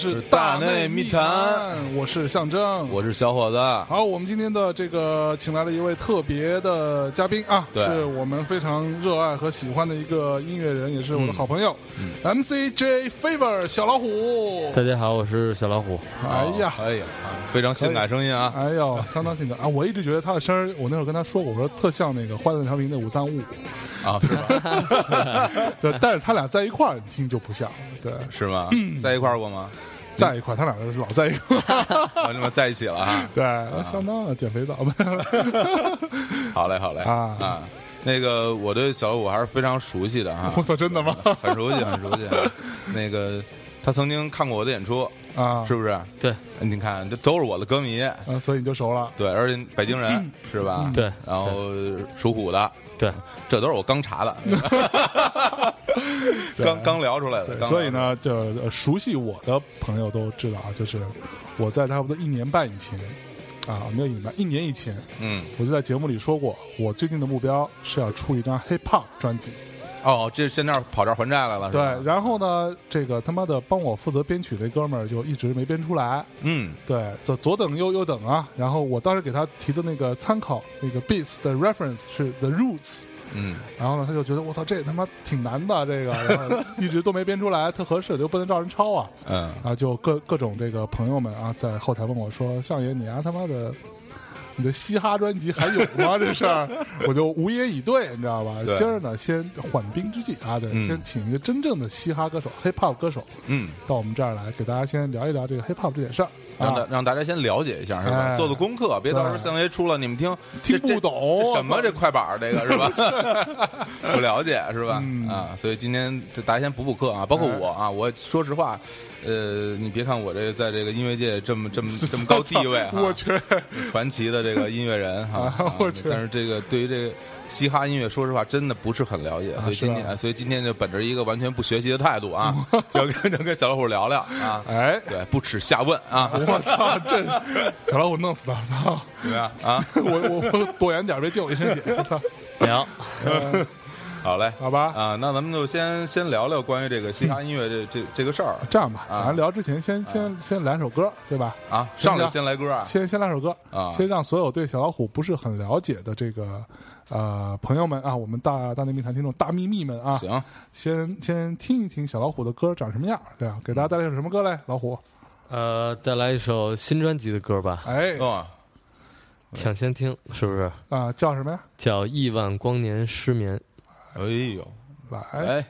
是大内密密谈，我是象征。我是小伙子，好，我们今天的这个请来了一位特别的嘉宾啊，对是我们非常热爱和喜欢的一个音乐人，也是我的好朋友、MCJ Favor 小老虎。大家好，我是小老虎。哎呀，哎呀，非常性感声音啊！哎呦，相当性感啊！我一直觉得他的声儿，我那会儿跟他说过，我说特像那个《欢乐调频》的五三五，啊，是吧？对，但是他俩在一块儿你听就不像，对，是吗？在一块儿过吗？在一块他俩是老在一块儿，啊，你们在一起了 啊？对，相当的减肥皂吧。好嘞，好嘞啊啊！那个，我对小五还是非常熟悉的啊我，操，真的吗？很熟悉，很熟悉。那个，他曾经看过我的演出，啊，是不是？对你看，这都是我的歌迷，啊，所以你就熟了。对，而且北京人是吧？对然后属虎的，对，这都是我刚查的，刚刚聊出来的。所以呢，就呃熟悉我的朋友都知道啊，就是我在差不多一年半以前啊，没有一年半，一年以前，嗯，我就在节目里说过，我最近的目标是要出一张 hip hop 专辑。哦，这现在跑这儿还债来了，是对，然后呢，这个他妈的帮我负责编曲那哥们儿就一直没编出来。嗯，对，左左等右右等啊。然后我当时给他提的那个参考那个 beats 的 reference 是 The Roots。嗯，然后呢，他就觉得我操，这他妈挺难的，这个，然后一直 都没编出来，特合适，就不能照人抄啊。嗯，然后就各各种这个朋友们啊，在后台问我说：“相爷，你啊他妈的，你的嘻哈专辑还有吗？这事儿，我就无言以对，你知道吧？今儿呢，先缓兵之计啊，对，嗯先请一个真正的嘻哈歌手、hip hop 歌手嗯，到我们这儿来，给大家先聊一聊这个 hip hop 这点事儿啊。让大让大家先了解一下，是吧？哎做做功课，别到时候对相爷出了，你们听听不懂这什么这快板儿这个是吧？不了解是吧？嗯啊，所以今天大家先补补课啊，包括哎我啊，我说实话，呃，你别看我这个在这个音乐界这么这么 这么高地位哈，我去，传奇的这个音乐人哈 啊，啊我去但是这个对于这个嘻哈音乐，说实话真的不是很了解，所以今天，所以今天就本着一个完全不学习的态度啊，就跟就跟小老虎聊聊啊，哎，对，不耻下问啊，我操，这小老虎弄死他，操！怎么样啊？我我我躲远点，别溅我一身血，我操！聊，好嘞，好吧。啊，那咱们就先先聊聊关于这个嘻哈音乐这这这个事儿这样吧，啊。咱聊之前先先先来首歌，对吧？啊，上来先先来歌啊，先先来首歌啊。先让所有对小老虎不是很了解的这个呃朋友们啊，我们大大内密谈听众大秘密们啊，行，先先听一听小老虎的歌长什么样，对啊，给大家带来一首什么歌嘞？老虎，呃，带来一首新专辑的歌吧，哎。哦，抢先听，是不是？啊叫什么呀？叫《亿万光年失眠》。哎呦，来，哎，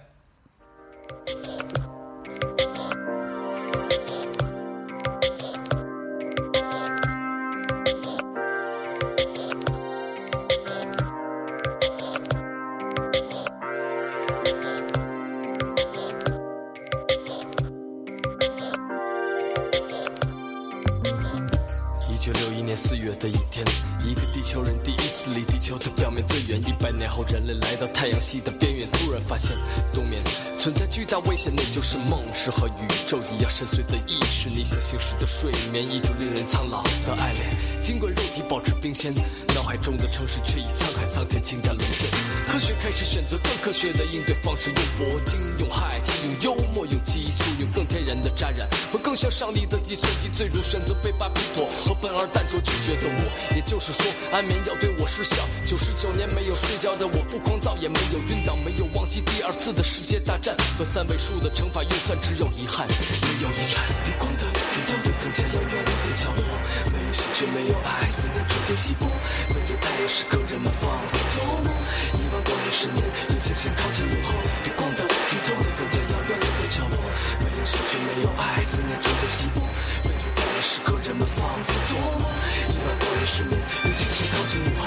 人类来到太阳系的边缘，突然发现冬眠存在巨大危险，那就是梦，是和宇宙一样深邃的意识，你想行驶的睡眠，一种令人苍老的爱恋。尽管肉体保持冰鲜，海中的城市却已沧海桑田，情感沦陷。科学开始选择更科学的应对方式，用佛经，用氦气，用幽默，用激素，用更天然的沾染，和更像上帝的计算机，最终选择被巴比妥和笨而淡拙拒绝的我。也就是说，安眠药对我失效。九十九年没有睡觉的我，不狂躁，也没有晕倒，没有忘记第二次的世界大战和三位数的乘法运算，只有遗憾，没有遗产。比光的尽头的更加遥远的角落，却，没有爱，思念逐渐稀薄。面对太阳时刻，人们放肆做梦，亿万光年失眠，用星星靠近午后。比光的尽头的更加遥远的角落，没有兴趣，没有爱，思念逐渐稀薄。面对太阳时刻，人们放肆做梦，亿万光年失眠，用星星靠近午后。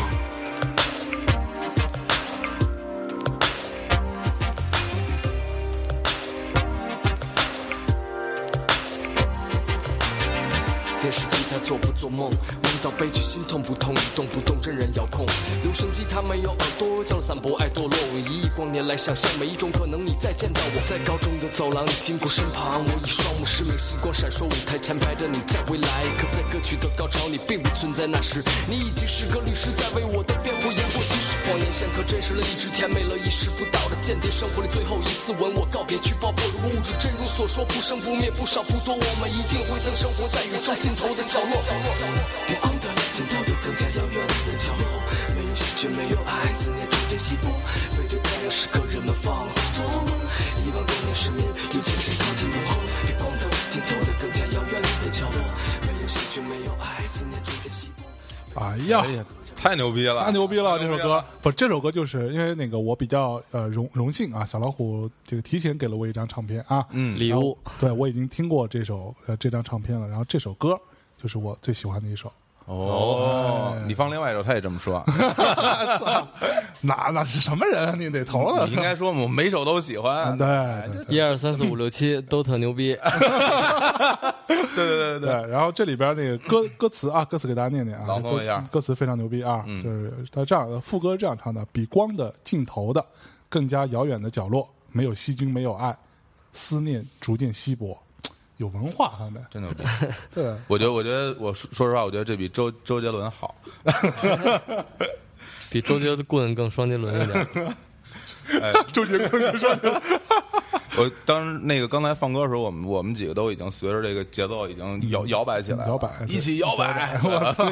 电视机做不做梦？梦到悲剧，心痛不痛？一动不动，任人遥控。留声机它没有耳朵，降落伞不爱堕落。一亿光年来想象每一种可能，你再见到我，在高中的走廊里经过身旁，我以双目失明，星光闪烁，舞台前排的你在未来，可在歌曲的高潮，你并不存在。那时，你已经是个律师，在为我的辩护言过其实。谎言像颗真实了，一直甜美了，意识不到的间谍生活里最后一次吻我，告别去爆破。如果物质真如所说，不生不灭，不少不多，我们一定会曾生活在宇宙尽头的角落。比光的尽头的更加遥远的角落，没有喜剧，没有爱，思念逐渐稀薄。背对太阳时刻，人们放肆做梦，失眠，后。比光的尽头的更加遥远的角落，没有喜剧，没有爱，思念逐渐稀薄。哎呀哎，呀，太牛逼了，太牛逼了！这首歌。不，这首歌就是因为那个我比较呃荣荣幸啊，小老虎这个提前给了我一张唱片啊，嗯。礼物。对我已经听过这首呃这张唱片了，然后这首歌就是我最喜欢的一首。哦，你放另外一首，他也这么说，操那那是什么人啊？你得投了你应该说我每首都喜欢，对一二三四五六七 都特牛逼，对对对对。对，然后这里边那个歌歌词啊，歌词给大家念念啊，朗诵一下。歌词非常牛逼啊，就是他这样副歌这样唱的：比光的尽头的更加遥远的角落，没有细菌，没有爱，思念逐渐稀薄。有文化，他们真牛逼！对，我觉得，我觉得，我说说实话，我觉得这比周周杰伦好。比周杰的棍更双杰伦一点。哎 周杰伦双杰伦 我当时那个刚才放歌的时候，我们我们几个都已经随着这个节奏已经摇摇摆起来了，摇摆一起摇摆，我操，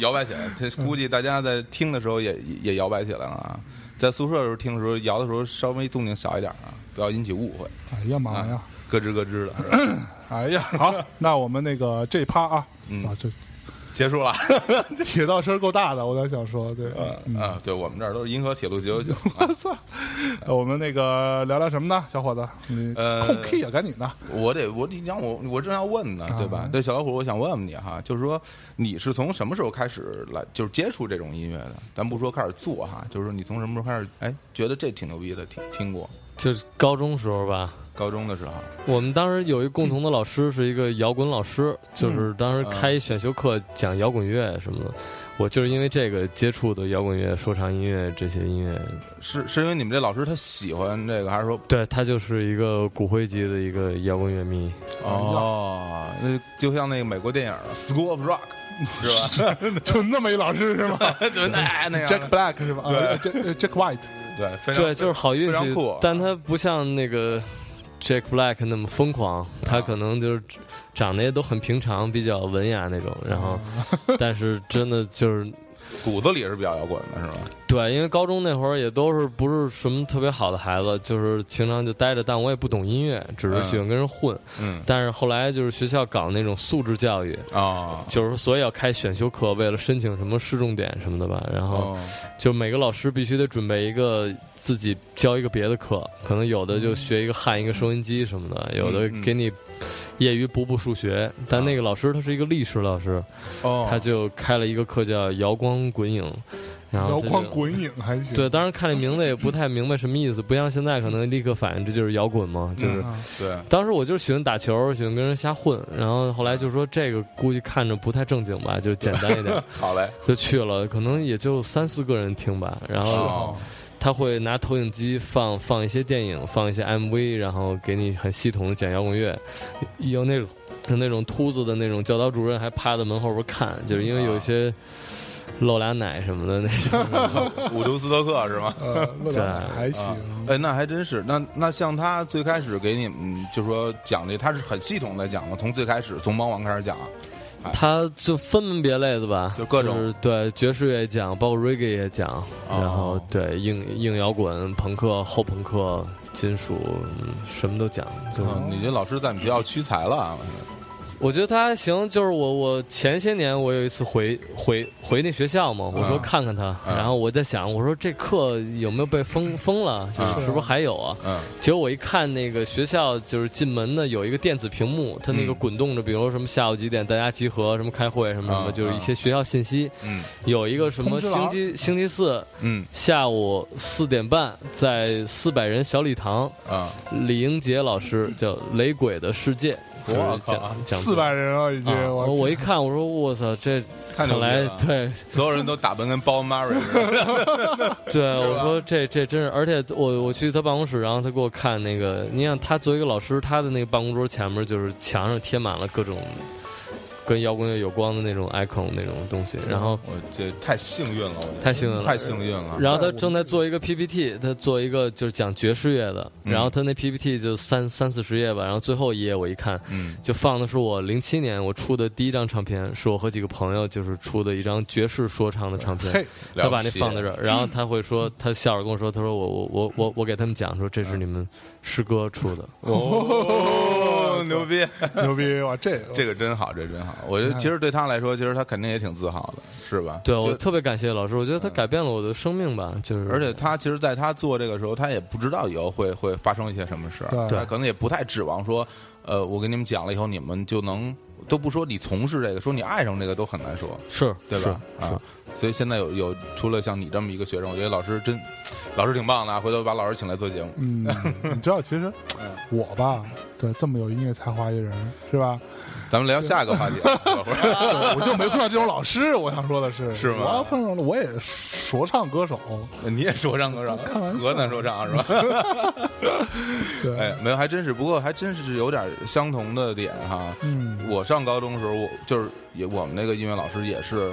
摇摆起来。这估计大家在听的时候也也摇摆起来了啊。在宿舍的时候听的时候，摇的时候稍微动静小一点啊，不要引起误会，哎呀妈呀！咯吱咯吱的。哎呀，好，那我们那个这趴啊，嗯啊，这结束了。铁道声够大的，我在想说，对，嗯啊，对我们这儿都是银河铁路九九九。我操，呃 我们那个聊聊什么呢，小伙子？你呃控 key 啊，赶紧的，我得，我你让我，我正要问呢，对吧啊？对，小老虎，我想问问你哈，就是说你是从什么时候开始来，就是接触这种音乐的？咱不说开始做哈，就是说你从什么时候开始，哎，觉得这挺牛逼的，听听过？就是高中时候吧，高中的时候，我们当时有一共同的老师，是一个摇滚老师，就是当时开选修课讲摇滚乐什么的。我就是因为这个接触的摇滚乐、说唱音乐这些音乐。是是因为你们这老师他喜欢这个，还是说对他就是一个骨灰级的一个摇滚乐迷。哦，那就像那个美国电影《School of Rock》是吧？就那么一老师是吗 就，那那样？Jack Black 是吧？啊对，Jack Jack White，对，非常对，就是好运气非常酷，但他不像那个 Jack Black 那么疯狂，他可能就是长得也都很平常，比较文雅那种。然后，但是真的就是骨子里是比较摇滚的，是吧？对，因为高中那会儿也都是不是什么特别好的孩子，就是平常就待着，但我也不懂音乐，只是喜欢跟人混。嗯。但是后来就是学校搞那种素质教育，啊，就是所以要开选修课，为了申请什么市重点什么的吧。然后哦。就每个老师必须得准备一个自己教一个别的课，可能有的就学一个焊一个收音机什么的，有的嗯给你业余补补数学。但那个老师他是一个历史老师，哦，他就开了一个课叫摇光滚影，然后摇他就光滚影还行，对，当时看这名字也不太明白什么意思，不像现在可能立刻反应这就是摇滚嘛，就是。啊对，当时我就是喜欢打球，喜欢跟人瞎混，然后后来就说这个估计看着不太正经吧，就简单一点，好嘞，就去了，可能也就三四个人听吧。然后哦他会拿投影机放放一些电影，放一些 MV，然后给你很系统的讲摇滚乐，有那种有那种秃子的那种教导主任还趴在门后边看，就是因为有一些露俩奶什么的那种。伍德斯托克是吗？对乐还行，哎，那还真是。那那像他最开始给你们，就说讲这，他是很系统的讲的，从最开始从猫王开始讲。他就分门别类的吧，就各种是对爵士乐也讲，包括 reggae 也讲，哦然后对硬硬摇滚、朋克、后朋克、金属，嗯什么都讲。就嗯，你这老师在你们学校屈才了啊，我觉得他还行，就是我我前些年我有一次回回回那学校嘛，我说嗯看看他，嗯然后我在想，我说这课有没有被封封了，就是嗯是不是还有啊？嗯结果我一看那个学校就是进门呢有一个电子屏幕，它那个嗯。滚动着，比如说什么下午几点大家集合，什么开会什么什么，嗯就是一些学校信息。嗯。有一个什么通知栏星期星期四嗯。下午四点半在四百人小礼堂，啊。李英杰老师叫《雷鬼的世界》，就是我靠四百人了已经，啊！我我一看，我说我操，这看来对所有人都打扮跟包的。对，我说这这真是，而且我我去他办公室，然后他给我看那个，你想他作为一个老师，他的那个办公桌前面就是墙上贴满了各种跟摇滚乐有关的那种 icon 那种东西，然后我这太幸运了，我觉得太幸运了太幸运了。然后他正在做一个 PPT，他做一个就是讲爵士乐的，嗯然后他那 PPT 就三三四十页吧，然后最后一页我一看，嗯就放的是我零七年我出的第一张唱片，是我和几个朋友就是出的一张爵士说唱的唱片。他把那放在这儿，然后他会说，他笑着跟我说，他说我我我我我给他们讲说这是你们师哥出的，哦，牛逼！牛逼哇！这这个真好，这真好。我觉得其实对他来说，其实他肯定也挺自豪的，是吧？对我就特别感谢老师，我觉得他改变了我的生命吧，就是而且他其实，在他做这个时候，他也不知道以后会会发生一些什么事儿，对他可能也不太指望说，呃，我跟你们讲了以后，你们就能都不说你从事这个，说你爱上这个都很难说，是对吧？是啊，所以现在有有除了像你这么一个学生，我觉得老师真老师挺棒的啊，回头把老师请来做节目。嗯，你知道，其实我吧，对这么有音乐才华一人，是吧？咱们聊下一个话题 我就没碰到这种老师。我想说的是，是吗我要碰上了，我也说唱歌手，你也说唱歌手，河南说唱是吧？对，哎，没有，还真是，不过还真是有点相同的点哈。嗯，我上高中的时候，我就是也我们那个音乐老师也是，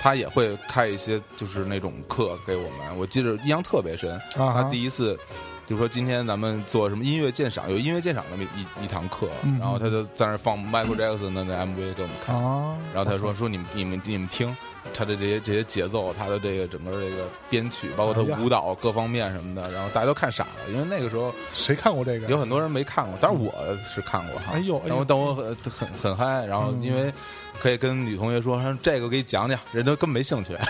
他也会开一些就是那种课给我们。我记得印象特别深，啊他第一次就说今天咱们做什么音乐鉴赏，有音乐鉴赏那么一一堂课，嗯然后他就在那放 Michael Jackson 的那 MV 给我们看，啊，然后他说说你们你们你们听。他的这些这些节奏，他的这个整个这个编曲，包括他舞蹈各方面什么的，然后大家都看傻了，因为那个时候谁看过这个？有很多人没看过，但是我是看过哈。哎呦然后但我很很很嗨，然后嗯因为可以跟女同学说，说这个给你讲讲，人都根本没兴趣。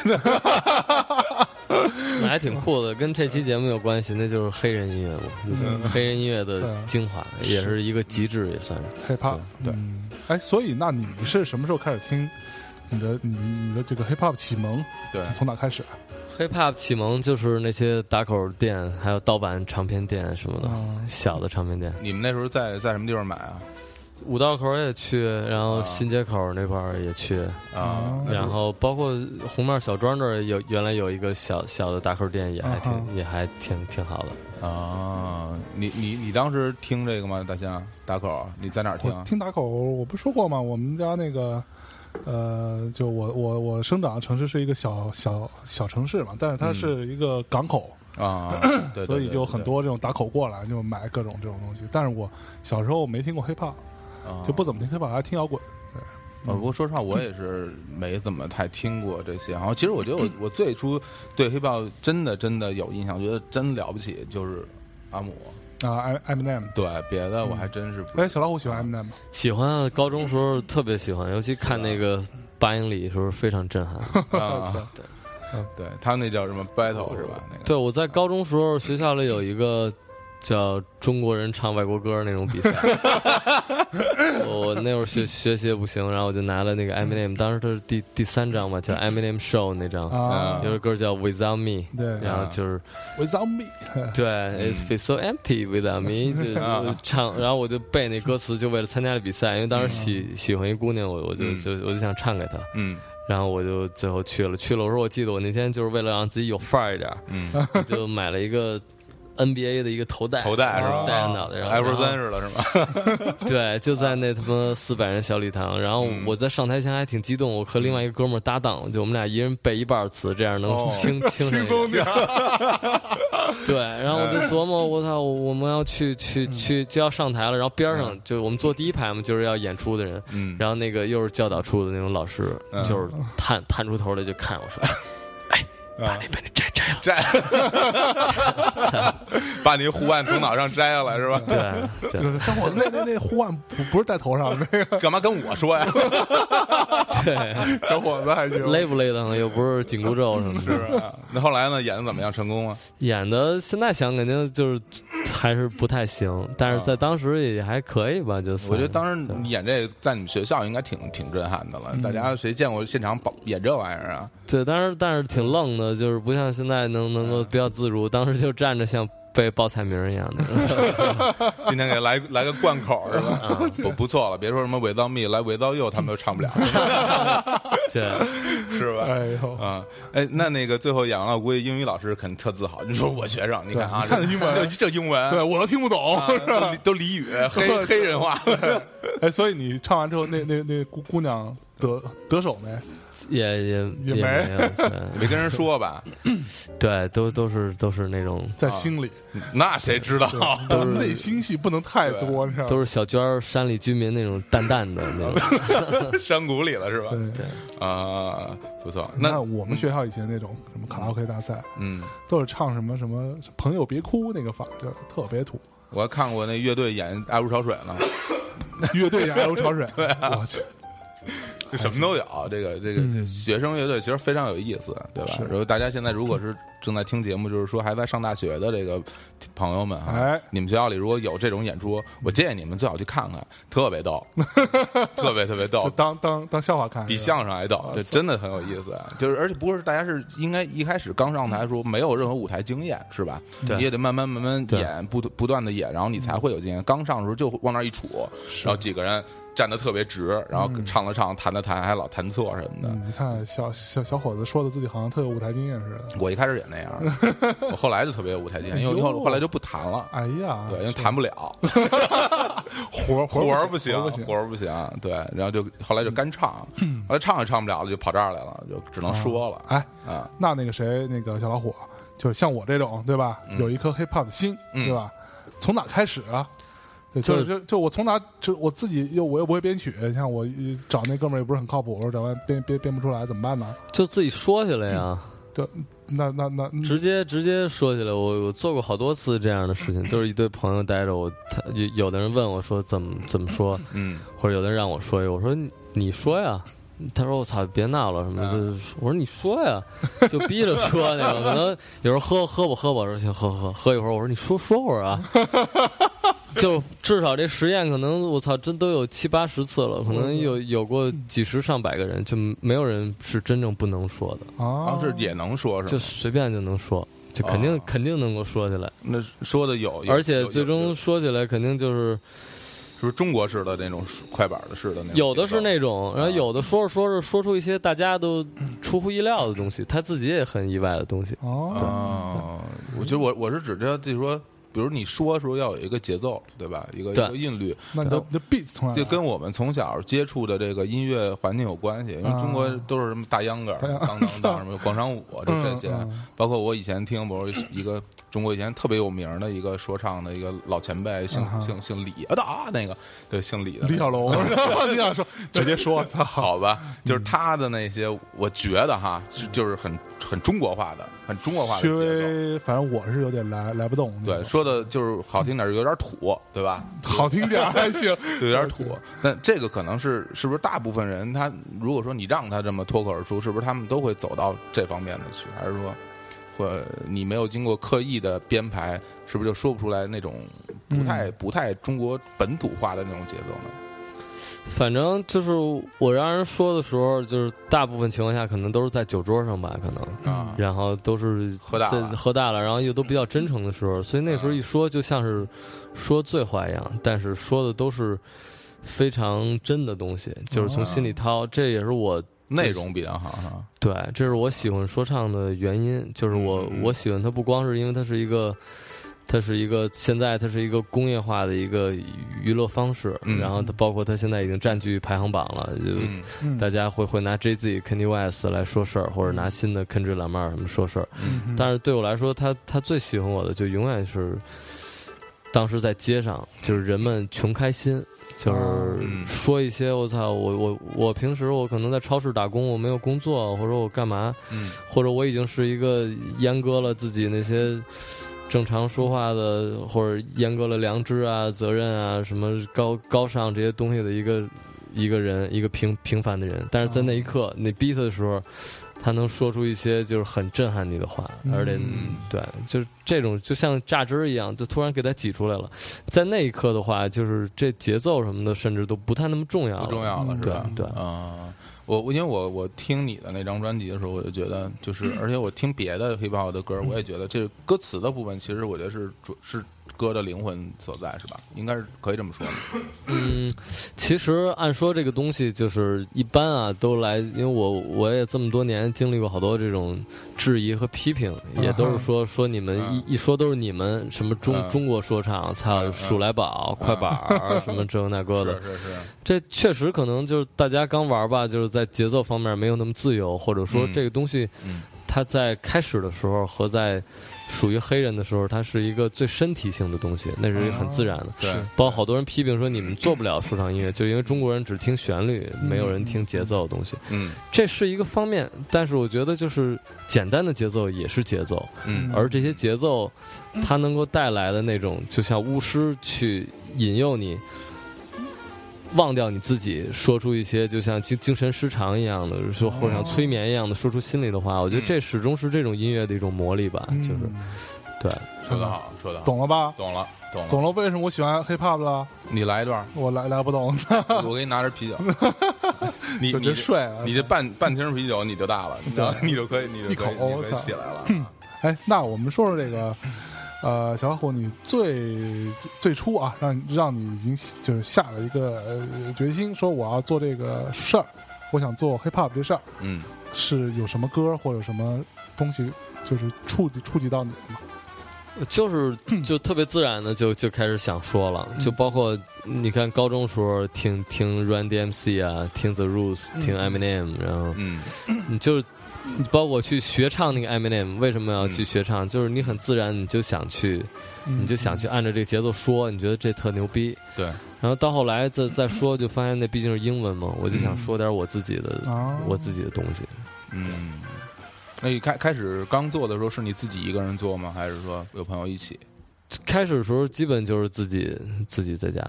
那还挺酷的，跟这期节目有关系，那就是黑人音乐嘛，就是黑人音乐的精华，也是一个极致，也算是。hiphop，对对嗯，哎，所以那你是什么时候开始听你的你你的这个 hiphop 启蒙？对，从哪开始？hiphop 启蒙就是那些打口店，还有盗版唱片店什么的，啊小的唱片店。你们那时候在在什么地方买啊？五道口也去，然后啊新街口那块儿也去，啊，然后包括红面小庄这儿有原来有一个小小的打口店，也还挺、啊也还挺挺好的。啊，你你你当时听这个吗？大象打口，你在哪儿听啊？听打口，我不说过吗？我们家那个，呃，就我我我生长的城市是一个小小小城市嘛，但是它是一个港口，啊，对，所以就很。多这种打口过来就买各种这种东西。但是我小时候没听过 hiphop，啊就不怎么听 hiphop，还听摇滚。呃，不过说实话，我也是没怎么太听过这些。然后，其实我觉得我我最初对黑豹真的真的有印象，觉得真了不起，就是阿姆。啊，M Eminem，对，别的我还真是不哎，小老虎喜欢 Eminem 吗？喜欢啊，高中时候特别喜欢，尤其看那个八英里的时候非常震撼。啊。对他那叫什么 battle 是吧？那个对，我在高中时候学校里有一个叫中国人唱外国歌那种比赛，我那会儿学学习也不行，然后我就拿了那个 Eminem，当时他是第第三张嘛，叫 Eminem Show 那张，啊。有首歌叫 Without Me，对。然后就是，Without Me，对，It feels so empty without me，就我唱，然后我就背那歌词，就为了参加这比赛，因为当时喜喜欢一姑娘，我我就就我就想唱给她，嗯。然后我就最后去了，去了，我说我记得我那天就是为了让自己有范儿一点儿，嗯，我就买了一个 NBA 的一个头戴，头戴是吧？戴着脑袋，然后艾弗森似的，是吗？对，就在那他妈四百人小礼堂，然后嗯。我在上台前还挺激动，我和另外一个哥们儿搭档，就我们俩一人背一半词，这样能哦。轻轻轻松点儿。对，然后我就琢磨，我操，我们要去去去就要上台了，然后边上就我们坐第一排嘛，就是要演出的人，嗯，然后那个又是教导处的那种老师，嗯。就是探探出头来就看我说，哎，把啊那把你摘摘了，摘，把你护腕从脑上摘下来是吧？对对小伙子，那那那护腕不不是戴头上的那个干嘛跟我说呀？对，小伙子还行。勒不勒的又不是紧箍咒什么的。那后来呢？演的怎么样？成功吗？演的现在想肯定就是还是不太行，但是在当时也还可以吧，就算我觉得当时你演这个，在你们学校应该挺挺震撼的了。大家谁见过现场保演这玩意儿啊？对，但是但是挺愣的，就是不像现在能能够比较自如，当时就站着像被报菜名一样的。今天给来来个贯口是吧？啊 不不错了，别说什么 without me 来 without you，他们都唱不了，对，是吧？哎呦，啊，哎，那那个最后演完了，我估计英语老师肯定特自豪。你说我学生，你看啊，看这英文这这英文，对我都听不懂啊，都俚都俚语，黑黑人话。哎，所以你唱完之后，那那那姑姑娘得得手没？也也也没 没跟人说吧？对，都都是都是那种在心里，那谁知道？都是 内心戏不能太多，你知道吗？都是小娟儿山里居民那种淡淡的那种。山谷里了是吧？对。对，啊，不错。那那我们学校以前那种什么卡拉 OK 大赛，嗯，都是唱什么什么“朋友别哭”那个法，就特别土。我还看过那乐队演《爱如潮水》呢，乐队演《爱如潮水》，我去，就什么都有。这个这个嗯学生乐队其实非常有意思，对吧？是然后大家现在如果是正在听节目，就是说还在上大学的这个朋友们啊，哎你们学校里如果有这种演出，我建议你们最好去看看，特别逗，特别特别逗就，当当当笑话看，比相声还逗，这真的很有意思。就是而且不是大家是应该一开始刚上台的时候没有任何舞台经验是吧？对你也得慢慢慢慢演，不不断的演，然后你才会有经验。刚上的时候就往那儿一杵，然后几个人站得特别直，然后唱了唱，弹了弹，还老弹错什么的。嗯，你看小小小伙子说的自己好像特有舞台经验似的。我一开始也那样，我后来就特别有舞台经验，因为后后来就不弹了。哎呀，对，因为弹不了，活活不行活儿不，行。对，然后就后来就干唱，后来唱也唱不了了，就跑这儿来了，就只能说了哎，啊。那那个谁，那个小老虎，就是像我这种，对吧？有一颗 hip hop 的心，嗯对吧？从哪开始啊？对，就就是就就我从哪，就我自己又我又不会编曲，你看我呃找那哥们儿也不是很靠谱，我说找完编编编不出来怎么办呢？就自己说起来呀，就那那那直接直接说起来。我我做过好多次这样的事情，就是一堆朋友待着我，他有有的人问我说怎么怎么说，嗯或者有的人让我说一个，我说你你说呀。他说：“我操，别闹了什么的。我说：“你说呀，就逼着说那个。可能有时候喝喝吧喝吧，我说行喝喝喝一会儿。我说你说说会儿啊，就至少这实验可能我操真都有七八十次了，可能有有过几十上百个人，就没有人是真正不能说的，啊啊，，这也能说是就？随便就能说，就肯定、哦肯定能够说起来，那说的有，而且最终说起来肯定就是是不是中国式的那种快板的式的那种？有的是那种，然后有的说着说着说出一些大家都出乎意料的东西，他自己也很意外的东西。哦，啊，我觉得我我是指着就是说，比如你说的时候要有一个节奏，对吧？一个一个韵律，那你的你的 beat 从来？就跟我们从小接触的这个音乐环境有关系，因为中国都是什么大秧歌、当当当 什么广场舞，就这些。包括我以前听，比如一个中国以前特别有名的一个说唱的一个老前辈，姓姓姓李的啊，那个对姓李的李小龙，你想说直接说，操，好吧，就是他的那些，我觉得哈，是就是很很中国化的，很中国化的稍节奏。微反正我是有点来来不动。对，说的就是好听点，有点土，对吧？好听点儿 还行，有点土。那这个可能是是不是大部分人他如果说你让他这么脱口而出，是不是他们都会走到这方面的去？还是说，或你没有经过刻意的编排，是不是就说不出来那种不太、不太中国本土化的那种节奏呢？反正就是我让人说的时候，就是大部分情况下可能都是在酒桌上吧，可能，啊，然后都是喝大了。喝大了，然后又都比较真诚的时候，所以那时候一说就像是说醉话一样，但是说的都是非常真的东西，就是从心里掏，这也是我内容比较好哈。对，这是我喜欢说唱的原因，就是我、嗯我喜欢它不光是因为它是一个，它是一个现在它是一个工业化的一个娱乐方式，嗯然后它包括它现在已经占据排行榜了，就、大家会会拿 Jay Z、Kanye West 来说事儿，或者拿新的 Kendrick Lamar 什么说事儿，嗯。但是对我来说，他他最喜欢我的就永远是，当时在街上，就是人们穷开心，就是嗯说一些我操，我我我平时我可能在超市打工，我没有工作，或者我干嘛，嗯或者我已经是一个阉割了自己那些正常说话的，或者阉割了良知啊、责任啊、什么高高尚这些东西的一个一个人，一个平平凡的人。但是在那一刻，你逼他的时候，他能说出一些就是很震撼你的话，嗯而且对，就是这种就像榨汁儿一样，就突然给他挤出来了。在那一刻的话，就是这节奏什么的，甚至都不太那么重要了。不重要了，是吧？对对啊，我我因为我我听你的那张专辑的时候，我就觉得就是，而且我听别的 hip hop 的歌，我也觉得这歌词的部分，其实我觉得是主是歌的灵魂所在，是吧？应该是可以这么说的。嗯，其实按说这个东西就是一般啊，都来，因为我我也这么多年经历过好多这种质疑和批评，也都是说说你们一一说都是你们什么中嗯中国说唱，操嗯鼠来宝、快板儿 什么这那个的，是是是，这确实可能就是大家刚玩吧，就是在节奏方面没有那么自由，或者说嗯这个东西嗯，它在开始的时候和在属于黑人的时候，它是一个最身体性的东西，那是很自然的。对，包括好多人批评说你们做不了说唱音乐，就因为中国人只听旋律，没有人听节奏的东西，嗯这是一个方面。但是我觉得就是简单的节奏也是节奏，嗯而这些节奏，它能够带来的那种，就像巫师去引诱你。忘掉你自己，说出一些就像精精神失常一样的，说或者像催眠一样的，说出心里的话。我觉得嗯这始终是这种音乐的一种魔力吧，就是嗯对。说得好，说得好，懂了吧？懂了懂了，懂了为什么我喜欢 hip hop 了？你来一段，我来来不懂，我给你拿点啤酒，你你帅啊！你这半半瓶啤酒你就大了，你知道你就可以你就可以一口你可以起来了。哎，那我们说说这个，呃，小虎，你最最初啊，让让你已经就是下了一个呃决心，说我要做这个事儿，我想做 hip hop 这事儿，嗯是有什么歌或者什么东西，就是触及触及到你的吗？就是就特别自然的就就开始想说了，就包括你看高中时候听听 Run DMC 啊，听 The Roots，听 Eminem，然后嗯你就是你包括去学唱那个 Eminem，为什么要去学唱？就是你很自然你就想去，嗯你就想去按照这个节奏说，你觉得这特牛逼。对，然后到后来再再说，就发现那毕竟是英文嘛，我就想说点我自己的啊，我自己的东西。嗯。那你开开始刚做的时候，是你自己一个人做吗？还是说有朋友一起？开始的时候基本就是自己自己在家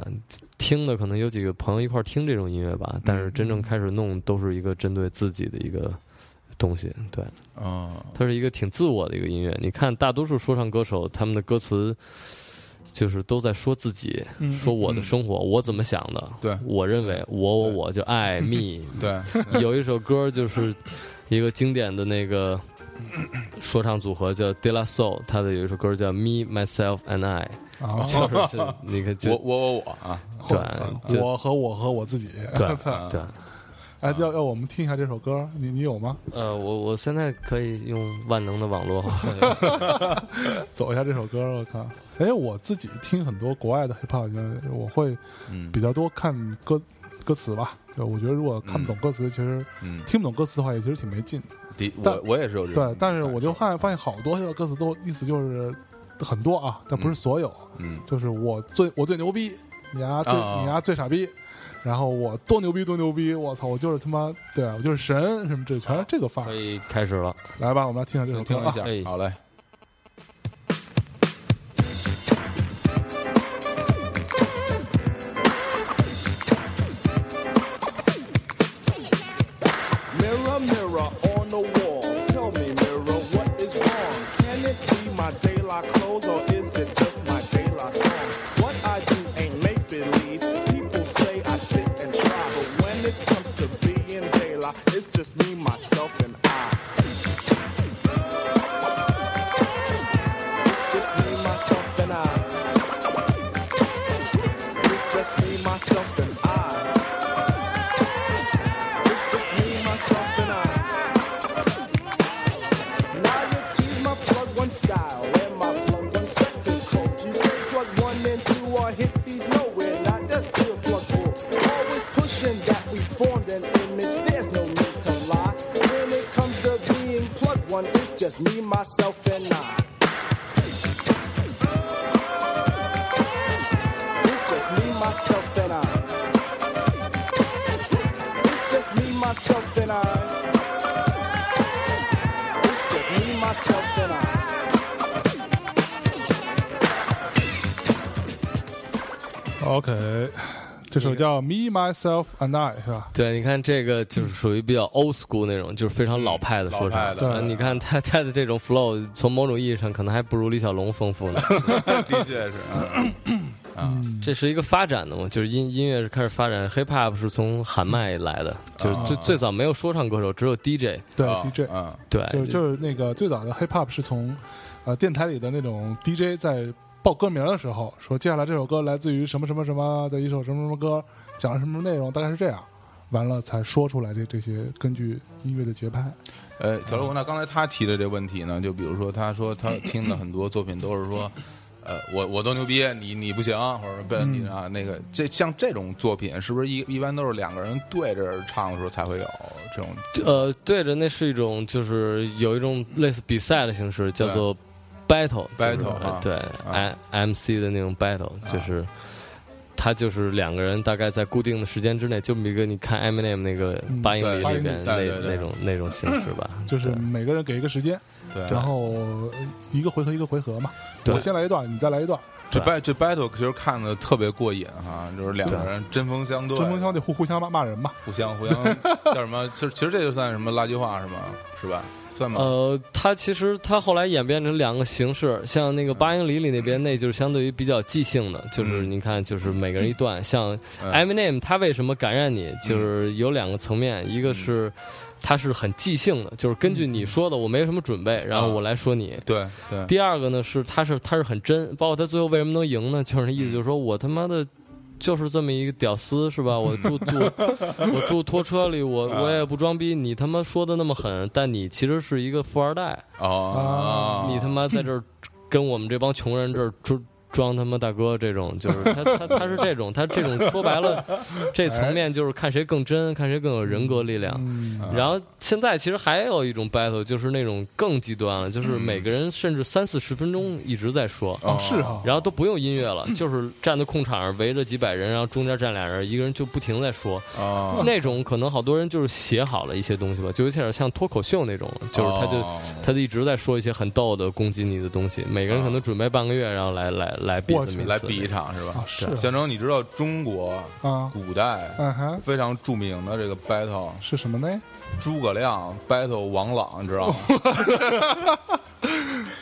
听的，可能有几个朋友一块儿听这种音乐吧，但是真正开始弄都是一个针对自己的一个东西。对，哦，它是一个挺自我的一个音乐。你看，大多数说唱歌手他们的歌词。就是都在说自己，嗯。说我的生活，我怎么想的，对。我认为我我我就爱 me，对，有一首歌就是一个经典的那个说唱组合叫 De La Soul，他的有一首歌叫 Me Myself and I，啊，就是就你看我就我我我啊，对我和我和我自己，对 操。对，哎，要要我们听一下这首歌，你你有吗？呃，我我现在可以用万能的网络，走一下这首歌，我靠！哎，我自己听很多国外的 hip hop，音乐我会嗯比较多看歌歌词吧。就我觉得，如果看不懂歌词，其实嗯，听不懂歌词的话，也其实挺没劲的。的但我我也是有这种对，但是我就发现发现好多这个歌词都意思就是很多啊，但不是所有，嗯就是我最我最牛逼，你丫最啊你丫最傻逼。然后我多牛逼多牛逼，我操！我就是他妈，对啊，我就是神，什么这全是这个范儿。可以开始了。来吧，我们来听一下这首歌啊。听一下哎，好嘞。首叫《Me Myself and I》是吧？对，你看这个就是属于比较 old school 那种，就是非常老派的说唱。老派的。呃你看他他的这种 flow，从某种意义上可能还不如李小龙丰富呢。的确是，嗯啊，嗯，这是一个发展的嘛，就是音音乐是开始发展，hip hop 是从喊麦来的，就是最最早没有说唱歌手，只有 DJ，对啊 DJ，嗯对，就就是那个最早的 hip hop 是从呃电台里的那种 DJ 在报歌名的时候说，接下来这首歌来自于什么什么什么的一首什么什么歌，讲了什么内容，大概是这样，完了才说出来这这些根据音乐的节拍。呃，小刘，那刚才他提的这问题呢，就比如说，他说他听的很多作品都是说，呃，我我都牛逼，你你不行，或者被你啊那个，这像这种作品，是不是一一般都是两个人对着唱的时候才会有这种？呃，对着那是一种就是有一种类似比赛的形式，叫做 battle battle，对，I M C 的那种 battle，就是。他就是两个人大概在固定的时间之内，就比如你看 Eminem 那个嗯八英里对里边那那种那种形式吧，就是每个人给一个时间，对，然后一个回合一个回合嘛，我先来一段，你再来一段，这 battle 这 battle 其实看的特别过瘾哈，就是两个人针锋相对，针锋相对，互互相骂骂人嘛。互相互相叫什么？其实其实这就算什么垃圾话是吗？是吧？算吗？呃，它其实它后来演变成两个形式，像那个八英里里那边，那就是相对于比较即兴的，就是嗯你看，就是每个人一段。像嗯 Eminem 他为什么感染你，就是有两个层面，一个是他是很即兴的，就是根据你说的，我没什么准备，然后我来说你。对对，第二个呢是他是他是很真，包括他最后为什么能赢呢？就是那意思就是说我他妈的。就是这么一个屌丝是吧？我住 住我住拖车里，我我也不装逼。你他妈说的那么狠，但你其实是一个富二代，哦，你他妈在这儿 跟我们这帮穷人这儿装装他妈大哥，这种就是他他他是这种，他这种说白了，这层面就是看谁更真，看谁更有人格力量。嗯，然后现在其实还有一种 battle，就是那种更极端了，就是每个人甚至三四十分钟一直在说。哦，是哈，然后都不用音乐了，就是站在空场上围着几百人，然后中间站俩人，一个人就不停在说。啊，那种可能好多人就是写好了一些东西吧，就有点像脱口秀那种，就是他就哦他就一直在说一些很逗的攻击你的东西，每个人可能准备半个月，然后来来来比这么一次来比一场是吧啊？是象征，你知道中国啊，古代嗯哼，非常著名的这个 battle，是什么呢？诸葛亮 battle 王朗，你知道吗？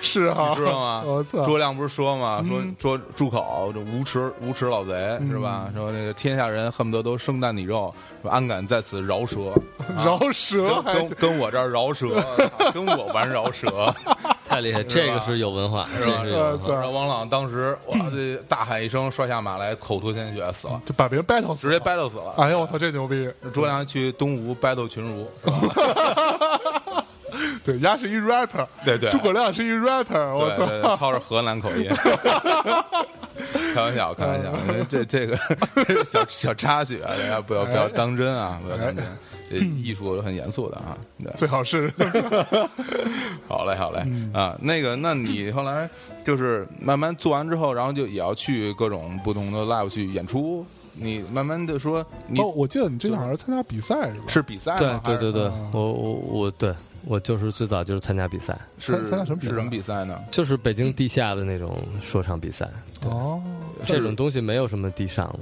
是哈，你知道吗？我操诸葛亮不是说吗？说嗯说住口，这无耻无耻老贼是吧？说那个天下人恨不得都生啖你肉，说安敢在此饶舌？啊饶舌跟跟我这儿饶舌，跟我玩饶舌，太厉害，这个是有文化，是吧。然后王朗当时哇，这大喊一声，摔下马来，口吐鲜血死了，就把别人 battle 死直接。battle 死了。哎呦，我操，这牛逼！诸葛亮去东吴 battle 群儒，是吧 对，丫是一 rapper，对对诸葛亮是一 rapper，我操，操着河南口音。开玩笑，开玩笑，这这个这个小小插曲啊，大家不要不要当真啊，不要当真。这艺术是很严肃的啊。最好是 好嘞，好嘞嗯啊，那个，那你后来就是慢慢做完之后，然后就也要去各种不同的 live 去演出。你慢慢的说，你哦，我记得你之前好像是参加比赛是吧？是比赛对？对对我我我对我就是最早就是参加比赛，是参参加什么比赛是什么比赛呢？就是北京地下的那种说唱比赛。哦，这种东西没有什么地上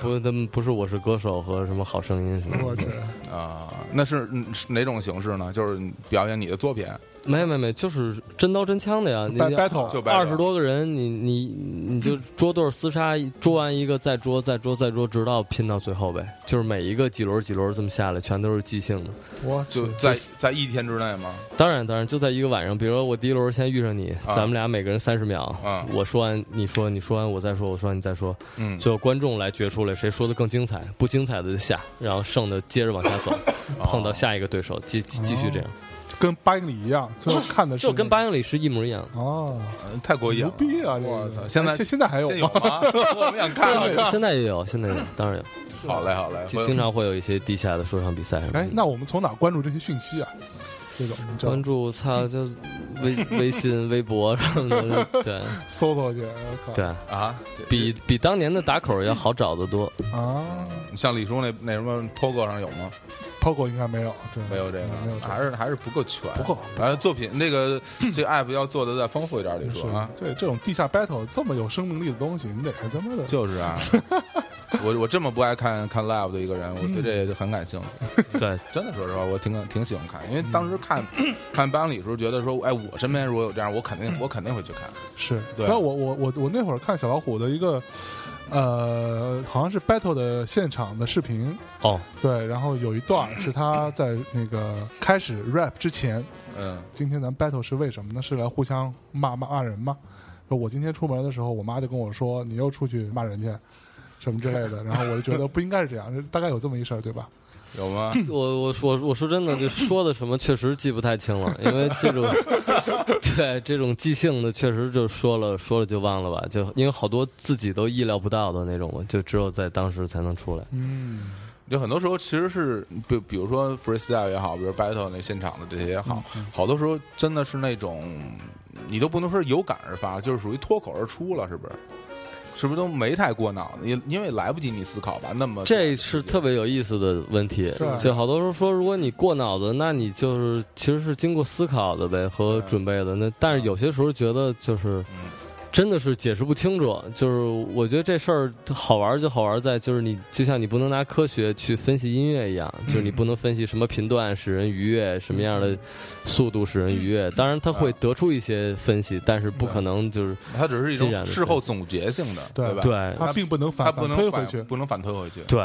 不，他们不是我是歌手和什么好声音什么的，我去，啊，那是哪种形式呢？就是表演你的作品，没有没有没有，就是真刀真枪的呀，battle 就 battle 二十多个人，你你你就捉对儿厮杀，捉完一个再捉再捉再捉，直到拼到最后呗。就是每一个几轮几轮这么下来，全都是即兴的。我就在在一天之内吗？当然当然，就在一个晚上，比如说我第一轮先遇上你，啊。咱们俩每个人三十秒，啊。我说完你说，你说完我再说，我说完你再说，嗯，最后观众来决出来谁说的更精彩，不精彩的就下，然后剩的接着往下走，碰到下一个对手，继继继续这样，跟八英里一样，最后看的是就跟八英里是一模一样。哦，嗯太过瘾了，牛逼啊！这个我操！现在哎现现在还有现在有吗？我们想看看。现在也有，现在也有，当然有，好嘞，好嘞，经经常会有一些地下的说唱比赛什么的。哎，那我们从哪关注这些讯息啊？这种关注操，就微 微信、微博什么的，对搜搜去，对，啊，比比当年的打口要好找得多。啊像李叔那那什么 POGO 上有吗？，POGO 应该没有，对，没有这个，没有这个还是还是不够全，不够。反正作品那个这个 app 要做的再丰富一点，你说啊，对这种地下 battle 这么有生命力的东西，你得他妈的就是啊，我我这么不爱看看 live 的一个人，我对这个很感兴趣。对，真的，说实话，我挺挺喜欢看，因为当时看看班里的时候，觉得说，哎，我身边如果有这样，我肯定我肯定会去看。是，对但我我我我那会儿看小老虎的一个，呃，好像是 battle 的现场的视频，哦，对，然后有一段是他在那个开始 rap 之前，嗯，今天咱 battle 是为什么呢？是来互相骂骂骂人吗？说我今天出门的时候，我妈就跟我说你又出去骂人去，什么之类的，然后我就觉得不应该是这样，大概有这么一事儿，对吧？有吗？我我我我说真的，这说的什么确实记不太清了，因为这种 对这种即兴的，确实就说了说了就忘了吧，就因为好多自己都意料不到的那种嘛，就只有在当时才能出来。嗯，就很多时候其实是，比比如说 freestyle 也好，比如 battle 那现场的这些也好，好多时候真的是那种你都不能说有感而发，就是属于脱口而出了，是不是？是不是都没太过脑子？因因为来不及你思考吧？那么这是特别有意思的问题是，就好多时候说，如果你过脑子，那你就是其实是经过思考的呗和准备的。那但是有些时候觉得就是真的是解释不清楚。就是我觉得这事儿好玩就好玩在就是你就像你不能拿科学去分析音乐一样，就是你不能分析什么频段使人愉悦，什么样的速度使人愉悦。当然他会得出一些分析，但是不可能就是它只是一种事后总结性的，对吧？对他并不能反反不能推回去，不能反推回去。对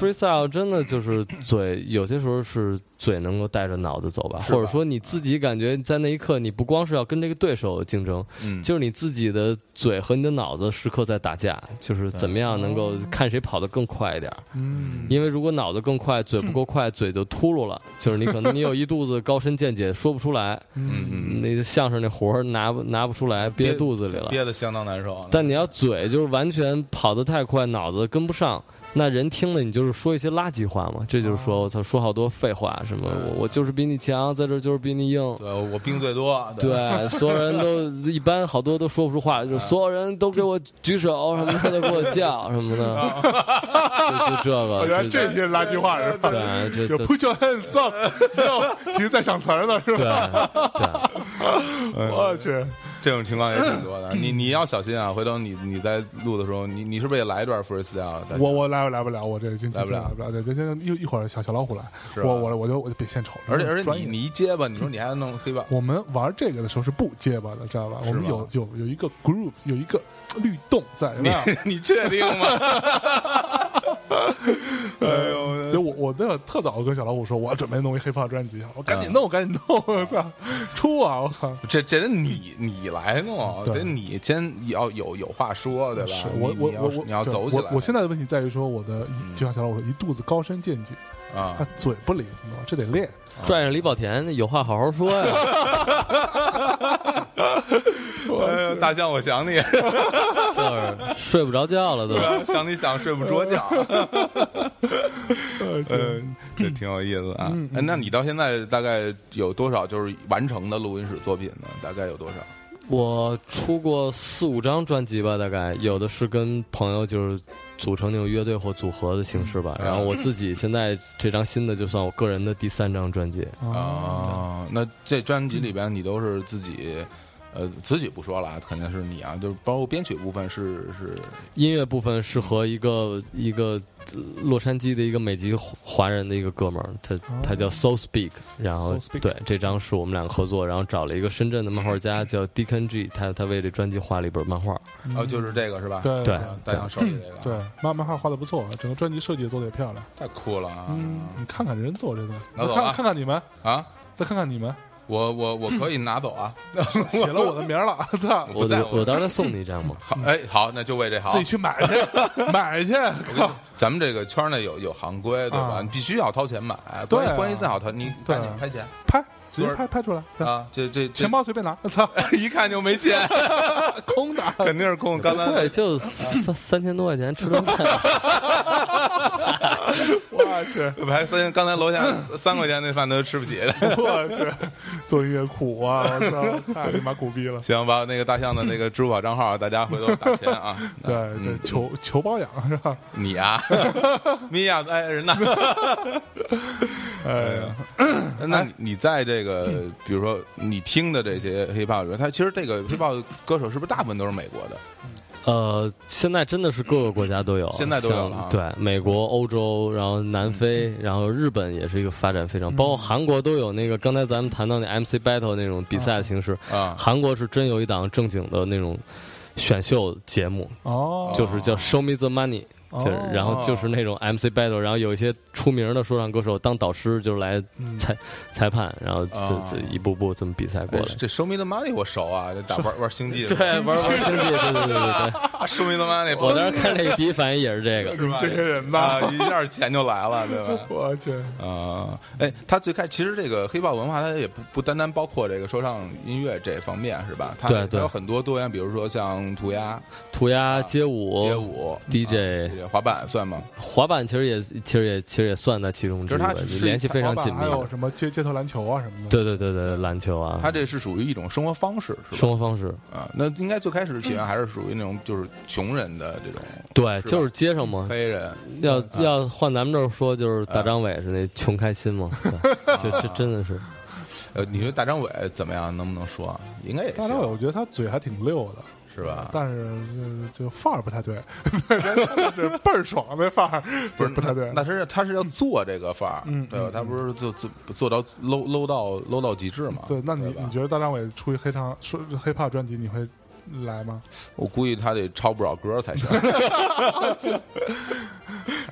，freestyle 真的就是嘴，有些时候是嘴能够带着脑子走吧，或者说你自己感觉在那一刻，你不光是要跟这个对手竞争，嗯，就是你自己的嘴和你的脑子时刻在打架，就是怎么样能够看谁跑得更快一点。嗯，因为如果脑子更快，嘴不够快，嘴就秃噜了，就是你可能你有一肚子高深见解说不出来，嗯嗯，那个相声那活儿拿不拿不出来，憋肚子里了。憋得相当难受啊。但你要嘴就是完全跑得太快，脑子跟不上，那人听了你就是说一些垃圾话嘛。这就是说我操，说好多废话，什么我我就是比你强，在这儿就是比你硬。对我兵最多，对，所有人都 一般好多都说不出话，就是所有人都给我举手什么的，都给我叫什么的，就就这个。我觉这些垃圾话是吧？对，这就这 put your hands up，哟，其实在想词儿呢，是对吧？对，我去，这种情况也挺多的。你你要小心啊！回头你你在录的时候，你你是不是也来一段 freestyle？我我来来不了，我这今来不了来不了，对，这这一一会儿小小老虎来，我我我就我就别献丑，而且而且你你一结巴，你说你还要弄黑吧？我们玩这个的时候是不结巴的，知道吧？我们有有有一个 group，有一个律动在，有没有？你 确定吗？哎呦，就我我那个特早跟小老虎说，我要准备弄一 hiphop 专辑，我赶紧弄，赶紧弄，我操，出啊！我靠，这这得你你来弄，对得你先要有有话说，对吧？是我我我我你要走起来。我我现在的问题在于说，我的就像小老虎，一肚子高深见解，啊他，嘴不灵，你知道吗？这得练。拽着李保田，有话好好说呀。大象，我想你，就是睡不着觉了都。想你想睡不着觉。嗯，这挺有意思啊。哎，那你到现在大概有多少就是完成的录音室作品呢？大概有多少？我出过四五张专辑吧，大概有的是跟朋友就是组成那种乐队或组合的形式吧。嗯然后我自己现在这张新的就算我个人的第三张专辑。啊，那这专辑里边你都是自己，呃，词曲不说了啊，肯定是你啊，就是包括编曲部分是是音乐部分是和一个一个呃洛杉矶的一个美籍华人的一个哥们儿，他他叫 So Speak，然后 So Speak 对这张是我们两个合作，然后找了一个深圳的漫画家叫 Deacon G，他他为这专辑画了一本漫画。哦，就是这个是吧？对大象手里这个，对，漫漫画画的不错，整个专辑设计也做的也漂亮。太酷了啊！嗯，你看看人做这东西，拿走啊看看看你们，啊，再看看你们，我我我可以拿走啊！写了我的名儿了，操！我在我我到时候送你一张嘛。好，哎，好，那就为这好自。己去买去，买去，靠！咱们这个圈内有有行规，对吧？啊你必须要掏钱买，对啊关关系再好掏，你赶紧拍钱拍，直接拍拍出来，啊！这这这钱包随便拿，我操，一看就没钱，空的。肯定是空。刚才对，就三三千多块钱吃顿饭。我去，还三，刚才楼下 三块钱那饭都吃不起。我去，做音乐苦啊！我操，太他妈苦逼了。行，把那个大象的那个支付宝账号，大家回头打钱啊。对嗯对，求求包养是吧？你啊，米娅的爱人呐。哎呀，那你你在这个，比如说你听的这些 hiphop 他其实这个 hiphop 歌手是不是大部分都是美国的？呃，现在真的是各个国家都有，现在都有了啊。对，美国、欧洲，然后南非，然后日本也是一个发展非常，包括韩国都有那个刚才咱们谈到那 MC battle 那种比赛的形式，啊，韩国是真有一档正经的那种选秀节目，哦，就是叫 Show Me the Money。就是，然后就是那种 MC battle，然后有一些出名的说唱歌手当导师，就是来嗯裁裁判，然后就哦就一步步这么比赛过来。哎这 Show Me the Money 我熟啊，这打玩玩星际的，对，玩玩星际，对对对对对。Show Me the Money，我当时看这个第一反应也是这个，是吧？这些人呐啊，一下钱就来了，对吧？我去，啊，哎，他最开其实这个 hiphop 文化，它也不不单单包括这个说唱音乐这方面，是吧？它对对它有很多多元，比如说像涂鸦、涂鸦、街舞、街舞、DJ 啊滑板算吗？滑板，其实也其实也其实也算在其中之一吧就是它，联系非常紧密还。有什么街街头篮球啊什么的，对对对对，篮球啊，它这是属于一种生活方式，是吧？生活方式，啊，那应该最开始起源还是属于那种就是穷人的这种对，是就是街上嘛。黑人，要要换咱们这儿说，就是大张伟是那穷开心嘛，对就这真的是。呃，你说大张伟怎么样？能不能说啊？应该也行大张伟，我觉得他嘴还挺溜的，是吧？但是这这范儿不太对，是倍儿爽那范儿不是不太对。那是他是要做这个范儿，嗯对吧？他不是就做做到 low low 到 low 到极致嘛？对，那你你觉得大张伟出一黑唱说黑怕专辑，你会来吗？我估计他得抄不少歌才行，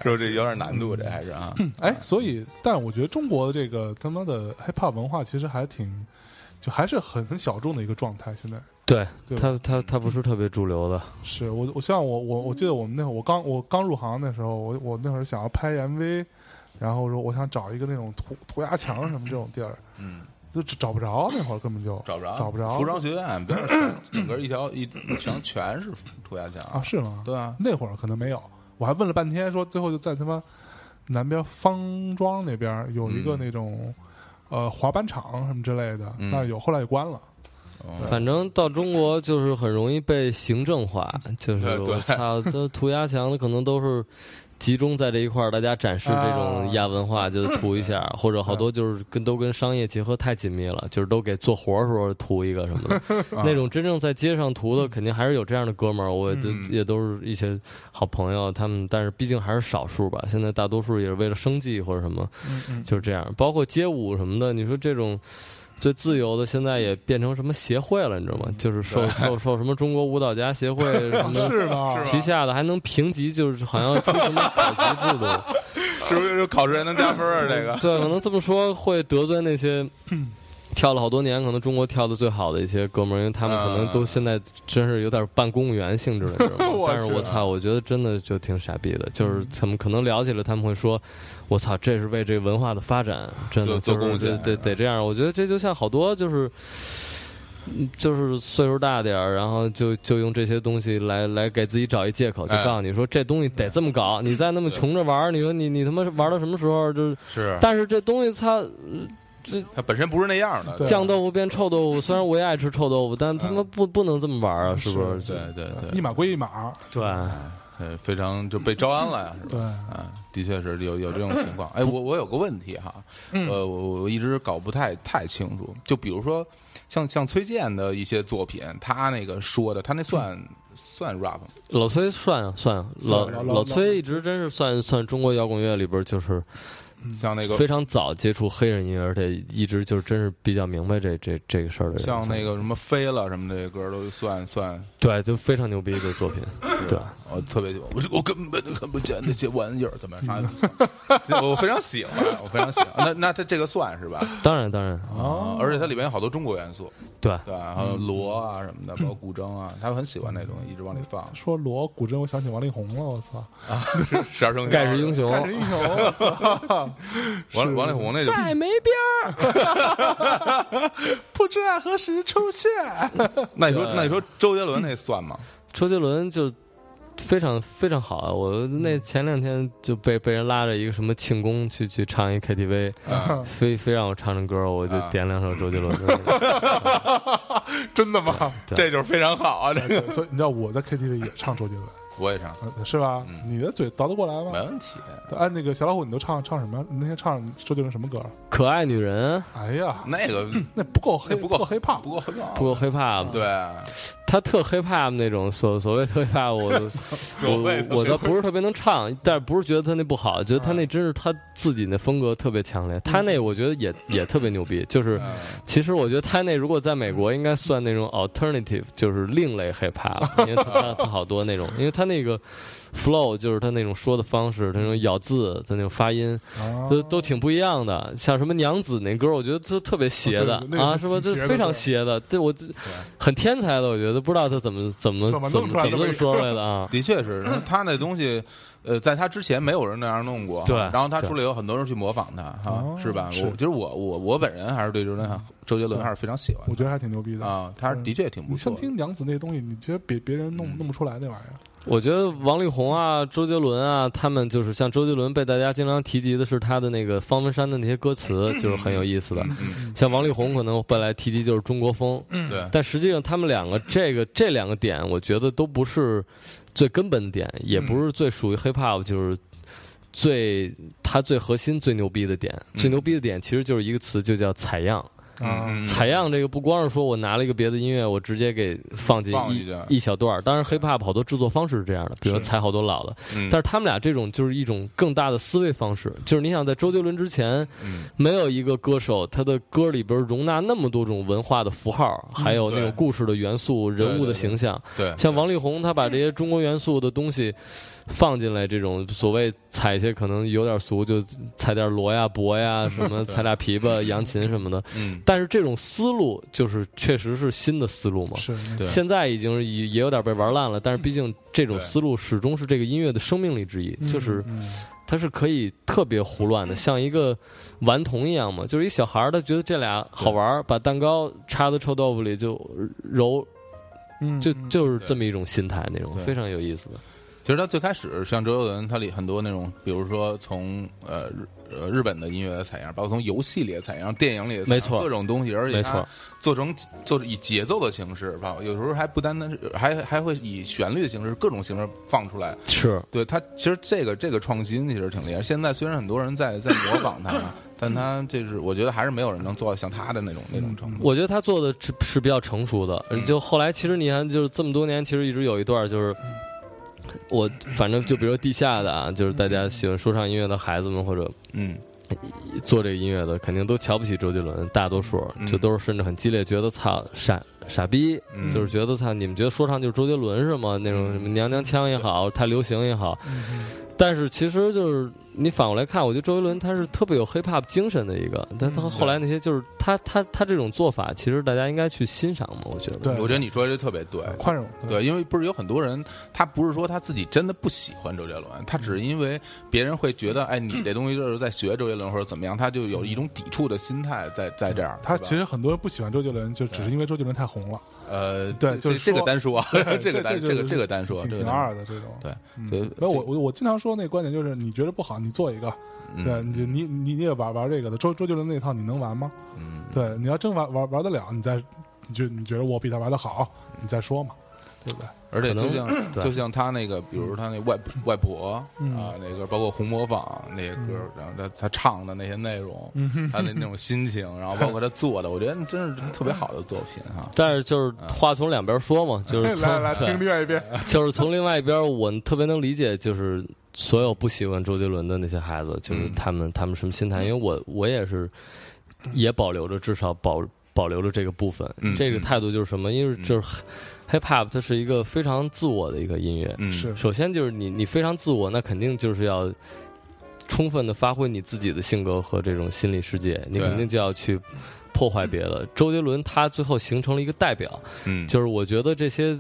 说这有点难度，这还是啊，哎，所以，但我觉得中国的这个他妈的 hiphop 文化其实还挺，就还是很很小众的一个状态。现在对他他他不是特别主流的，是我我像我我我记得我们那会儿我刚我刚入行的时候，我我那会儿想要拍 MV，然后说我想找一个那种涂涂鸦墙什么这种地儿，嗯，就找不着，那会儿根本就找不着，找不着。服装学院整个一条一墙全是涂鸦墙啊，，是吗？对啊，那会儿可能没有，我还问了半天，说最后就在他妈南边方庄那边有一个嗯。那种、呃滑板场什么之类的，嗯。但是有后来也关了。哦反正到中国就是很容易被行政化，就是我操，这涂鸦墙的可能都是集中在这一块儿，大家展示这种啊。亚文化，就涂一下，或者好多就是跟都跟商业结合太紧密了，就是都给做活儿时候涂一个什么的，那种真正在街上涂的，肯定还是有这样的哥们儿，我就嗯也都是一些好朋友，他们但是毕竟还是少数吧，现在大多数也是为了生计或者什么，就是这样，包括街舞什么的，你说这种最自由的，现在也变成什么协会了，你知道吗？就是受受受什么中国舞蹈家协会什么 是吗？旗下的，还能评级，就是好像出什么考级制度。是不是考试还能加分啊？这个 对，可能这么说会得罪那些。跳了好多年，可能中国跳的最好的一些哥们儿，因为他们可能都现在真是有点办公务员性质的，但是我操，我觉得真的就挺傻逼的，就是他们可能聊起来，他们会说，我操，这是为这个文化的发展，真的做做就是贡献得得得这样。我觉得这就像好多就是。嗯就是岁数大点儿，然后就就用这些东西来来给自己找一借口，就哎告诉你说这东西得这么搞，你再那么穷着玩儿，你说你你他妈玩到什么时候？就是，是，但是这东西它这它本身不是那样的，酱豆腐变臭豆腐，虽然我也爱吃臭豆腐，但他妈不不能这么玩啊，是不是？对对对一码归一码，对，呃，非常就被招安了呀，是吧？对，啊，的确是有有这种情况。哎，我我有个问题哈，呃，我我一直搞不太太清楚。就比如说，像像崔健的一些作品，他那个说的，他那算算 rap 吗？老崔算啊算啊，老算老老崔一直真是算算中国摇滚乐里边就是像那个非常早接触黑人音乐，而且一直就是真是比较明白这这这个事儿的人。像那个什么飞了什么这些歌都算算，对，就非常牛逼的作品，对。我特别喜欢。我说我根本就看不见那些玩意儿，怎么样？我非常喜欢，我非常喜欢。那那他这个算是吧？当然当然，啊，而且它里面有好多中国元素，对，对吧？还有锣啊什么的，包括古筝啊，他很喜欢那东西，一直往里放。说锣古筝，我想起王力宏了，我操啊，十二生肖盖世英雄，盖世英雄，王王力宏那就再没边儿。不知爱何时出现。那你说那你说周杰伦那算吗？周杰伦就非常非常好啊！我那前两天就被被人拉着一个什么庆功去去唱一 KTV，啊非非让我唱唱歌，我就啊点两首周杰伦的。真的吗？这就是非常好啊！这个所以你知道我在 KTV 也唱周杰伦，我也唱，呃是吧？你的嘴倒得过来吗？没问题。哎，那个小老虎，你都唱唱什么？你那天唱周杰伦什么歌？可爱女人哎呀，那个 那不够黑，不够够黑怕，不够黑怕，不够 hiphop，对，他特 hip hop 那种所所谓特 hip hop，我 我我倒不是特别能唱，但是不是觉得他那不好，觉得他那真是他自己那风格特别强烈。他那我觉得也也特别牛逼，就是其实我觉得他那如果在美国应该算那种 alternative，就是另类 hip hop，因为他他好多那种，因为他那个 flow 就是他那种说的方式，他那种咬字，他那种发音啊都都挺不一样的。像什么娘子那歌，我觉得这特别邪的啊，是是吧？这非常邪的，这我这很天才的，我觉得不知道他怎么怎么怎么怎么一个么怎么说出来的啊。的确是他那东西。呃，在他之前没有人那样弄过，对然后他出来有很多人去模仿他，哈哦，是吧？是我其实我我我本人还是对周杰伦周杰伦还是非常喜欢我觉得还挺牛逼的。啊，他的确挺不你错你。像听娘子那东西，你觉得别别人弄弄不出来那玩意儿？我觉得王力宏啊、周杰伦啊，他们就是像周杰伦被大家经常提及的是他的那个方文山的那些歌词，就是很有意思的。嗯像王力宏可能本来提及就是中国风，对，但实际上他们两个这个这两个点，我觉得都不是最根本的点，也不是最属于 hip hop，就是最它最核心、最牛逼的点。最牛逼的点其实就是一个词，就叫采样。啊，嗯采样这个不光是说我拿了一个别的音乐，我直接给放进一一小段儿。当然，hip hop 好多制作方式是这样的，比如说采好多老的，嗯。但是他们俩这种就是一种更大的思维方式，就是你想在周杰伦之前，嗯。没有一个歌手他的歌里边容纳那么多种文化的符号，还有那种故事的元素、人物的形象。对，像王力宏，他把这些中国元素的东西放进来，这种所谓采一些可能有点俗，就采点锣呀、钹呀，什么采俩琵琶、扬琴什么的。嗯但是这种思路就是确实是新的思路嘛。是对现在已经也也有点被玩烂了，但是毕竟这种思路始终是这个音乐的生命力之一，就是嗯它是可以特别胡乱的，像一个顽童一样嘛。就是一小孩儿，他觉得这俩好玩儿，把蛋糕插到臭豆腐里就揉，嗯，就嗯就是这么一种心态，那种非常有意思的。其实他最开始像周杰伦，他里很多那种，比如说从呃日呃日本的音乐的采样，包括从游戏里的采样、电影里的采样，没错各种东西，而且他没错做成做以节奏的形式，吧，有时候还不单单是还还会以旋律的形式，各种形式放出来。是，对他，其实这个这个创新其实挺厉害。现在虽然很多人在在模仿他，但他这是我觉得还是没有人能做到像他的那种那种程度。我觉得他做的是是比较成熟的。就后来其实你看，就是这么多年，其实一直有一段就是。我反正就比如说地下的啊，就是大家喜欢说唱音乐的孩子们或者嗯。做这个音乐的，肯定都瞧不起周杰伦，大多数嗯。就都是甚至很激烈，觉得操傻傻逼，嗯。就是觉得操你们觉得说唱就是周杰伦是吗？那种什么娘娘腔也好，太流行也好，但是其实就是你反过来看，我觉得周杰伦他是特别有 hip hop 精神的一个，但他后来那些就是他他他这种做法，其实大家应该去欣赏嘛，我觉得。对，我觉得你说的这特别对，宽容，对，因为不是有很多人，他不是说他自己真的不喜欢周杰伦，他只是因为别人会觉得，哎，你这东西就是在学周杰伦或者怎么样，他就有一种抵触的心态在在这儿。他其实很多人不喜欢周杰伦，就只是因为周杰伦太红了。呃，对就是这这个单说，这个单这这个这个单说，挺二的这种。对嗯对，没有我我我经常说那个观点就是，你觉得不好，你做一个，嗯。对，你你你你也玩玩这个的。周周杰伦那套你能玩吗？嗯，对，你要真玩玩玩得了，你再你就你觉得我比他玩的好，你再说嘛，对不对？而且就像 就像他那个，比如他那外外婆嗯。啊，那个包括红模仿那些歌，然后他他唱的那些内容，嗯他的 那种心情，然后包括他做的，我觉得真是特别好的作品哈。但是就是话从两边说嘛，就是 从来来听另外一边，就是从另外一边，我特别能理解，就是所有不喜欢周杰伦的那些孩子，就是嗯他们他们什么心态？因为我我也是，也保留着至少保保留着这个部分。嗯这个态度就是什么？因为就是 hip hop 它是一个非常自我的一个音乐。嗯，是首先就是你你非常自我，那肯定就是要充分的发挥你自己的性格和这种心理世界，你肯定就要去破坏别的。周杰伦他最后形成了一个代表，嗯，就是我觉得这些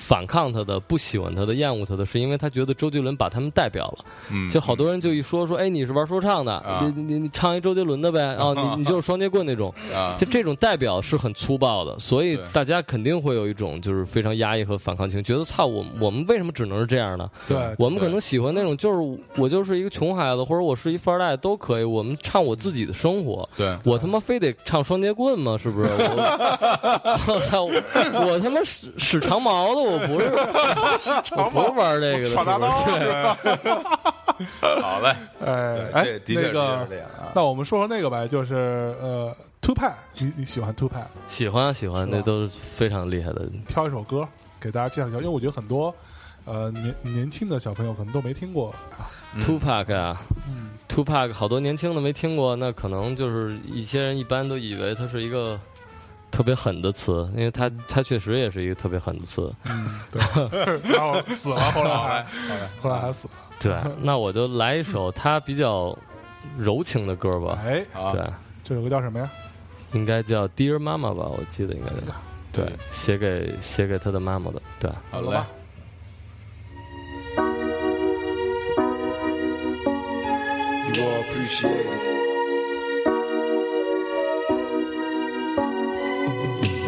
反抗他的、不喜欢他的、厌恶他的，是因为他觉得周杰伦把他们代表了。嗯就好多人就一说说，哎，你是玩说唱的，啊你你你唱一周杰伦的呗，哦，你你就是双截棍那种，啊，就这种代表是很粗暴的，所以大家肯定会有一种就是非常压抑和反抗情绪，觉得操，我我们为什么只能是这样呢？对，我们可能喜欢那种，就是我就是一个穷孩子，或者我是一富二代都可以，我们唱我自己的生活。对，我他妈非得唱双截棍吗？是不是？我 我操！我我他妈使使长矛的，我不是，我不是玩这个的，耍大刀 好嘞，哎哎那个。那我们说说那个呗，就是呃，Tupac Pack，你你喜欢 Two Pack？喜欢喜欢，那都是非常厉害的。挑一首歌给大家介绍一下，因为我觉得很多呃年年轻的小朋友可能都没听过啊。Two Pack 啊嗯，Tupac 好多年轻的没听过，那可能就是一些人一般都以为它是一个特别狠的词，因为他他确实也是一个特别狠的词。嗯，对，然后死了，后来 还后来还死了。对，那我就来一首他比较柔情的歌吧。哎，啊对，这首歌叫什么呀？应该叫 Dear Mama 吧，我记得应该叫。对，写给写给他的妈妈的。对，好了吧，You all appreciate it.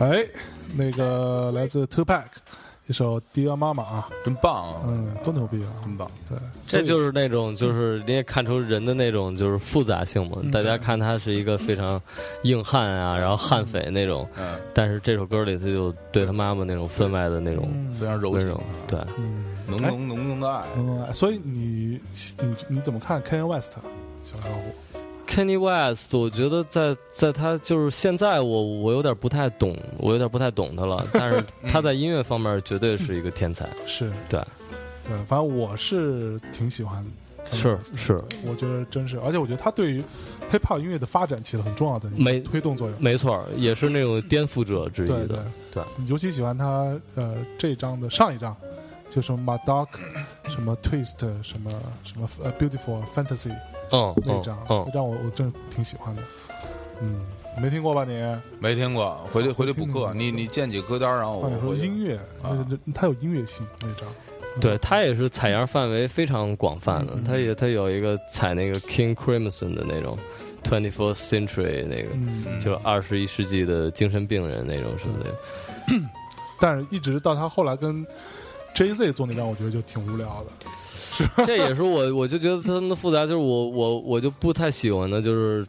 哎，那个来自 Two Pack，一首 Dear Mama 啊，真棒，嗯，多牛逼啊，很棒。对，这就是那种，就是你也看出人的那种，就是复杂性嘛。大家看他是一个非常硬汉啊，然后悍匪那种，但是这首歌里他就对他妈妈那种分外的那种非常柔情，对。浓浓浓浓的爱。嗯，所以你你你怎么看 Kanye West 小老虎？Kanye West，我觉得在在他就是现在我我有点不太懂，我有点不太懂他了。但是他在音乐方面绝对是一个天才，是对，对，反正我是挺喜欢是是，我觉得真是，而且我觉得他对于 hip hop 音乐的发展起了很重要的没推动作用。没错，也是那种颠覆者之一对对的，对，尤其喜欢他呃这张的上一张，就什么 Dark，什么 Twist，什么什么呃 Beautiful Fantasy 嗯嗯那张，嗯那，张我我真是挺喜欢的。嗯，没听过吧你？没听过，回去回去补课。你你建几个歌单，然后我说我音乐，那啊它有音乐性那张。对他也是采样范围非常广泛的，嗯他也他有一个采那个 King Crimson 的那种 Twenty Fourth Century 那个，嗯，就二十一世纪的精神病人那种什么的。但是一直到他后来跟 Jay Z 做那张，我觉得就挺无聊的。这也是我，我就觉得他们的复杂，就是我我我就不太喜欢的，就是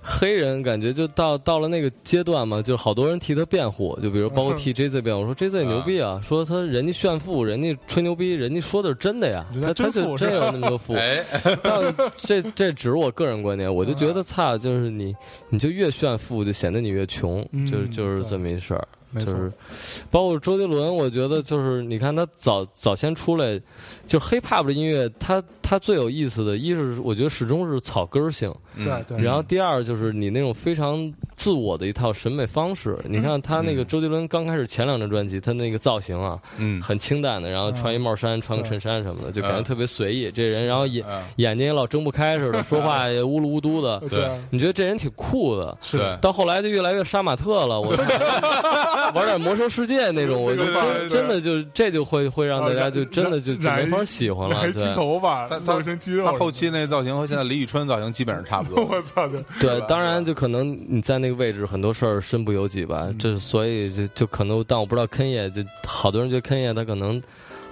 黑人感觉就到到了那个阶段嘛，就是好多人替他辩护，就比如包括 替 J Z 辩护，说 J Z 牛逼啊，说他人家炫富，人家吹牛逼，人家说的是真的呀，他他就真有那么多富。这这只是我个人观点，我就觉得差，就是你你就越炫富，就显得你越穷，嗯就是就是这么一事儿。没错，就是包括周杰伦，我觉得就是你看他早早先出来，就是 hip hop 的音乐，他他最有意思的，一是我觉得始终是草根性，嗯对对。然后第二就是你那种非常自我的一套审美方式。你看他那个周杰伦刚开始前两张专辑，他那个造型啊，嗯，很清淡的，然后穿一帽衫，穿个衬衫什么的，就感觉嗯特别随意。这人，然后眼嗯眼睛也老睁不开似的，说话也呜噜呜嘟的，对啊，你觉得这人挺酷的。是到后来就越来越杀马特了，我 玩点魔兽世界那种，我就真真的就这就会会让大家就真的就就没法喜欢了，对头发，他他露一身肌肉。他后期那造型和现在李宇春造型基本上差不多。我操的，对，当然就可能你在那个位置很多事儿身不由己吧，这所以就就可能，但我不知道坑爷就好多人觉得坑爷他可能。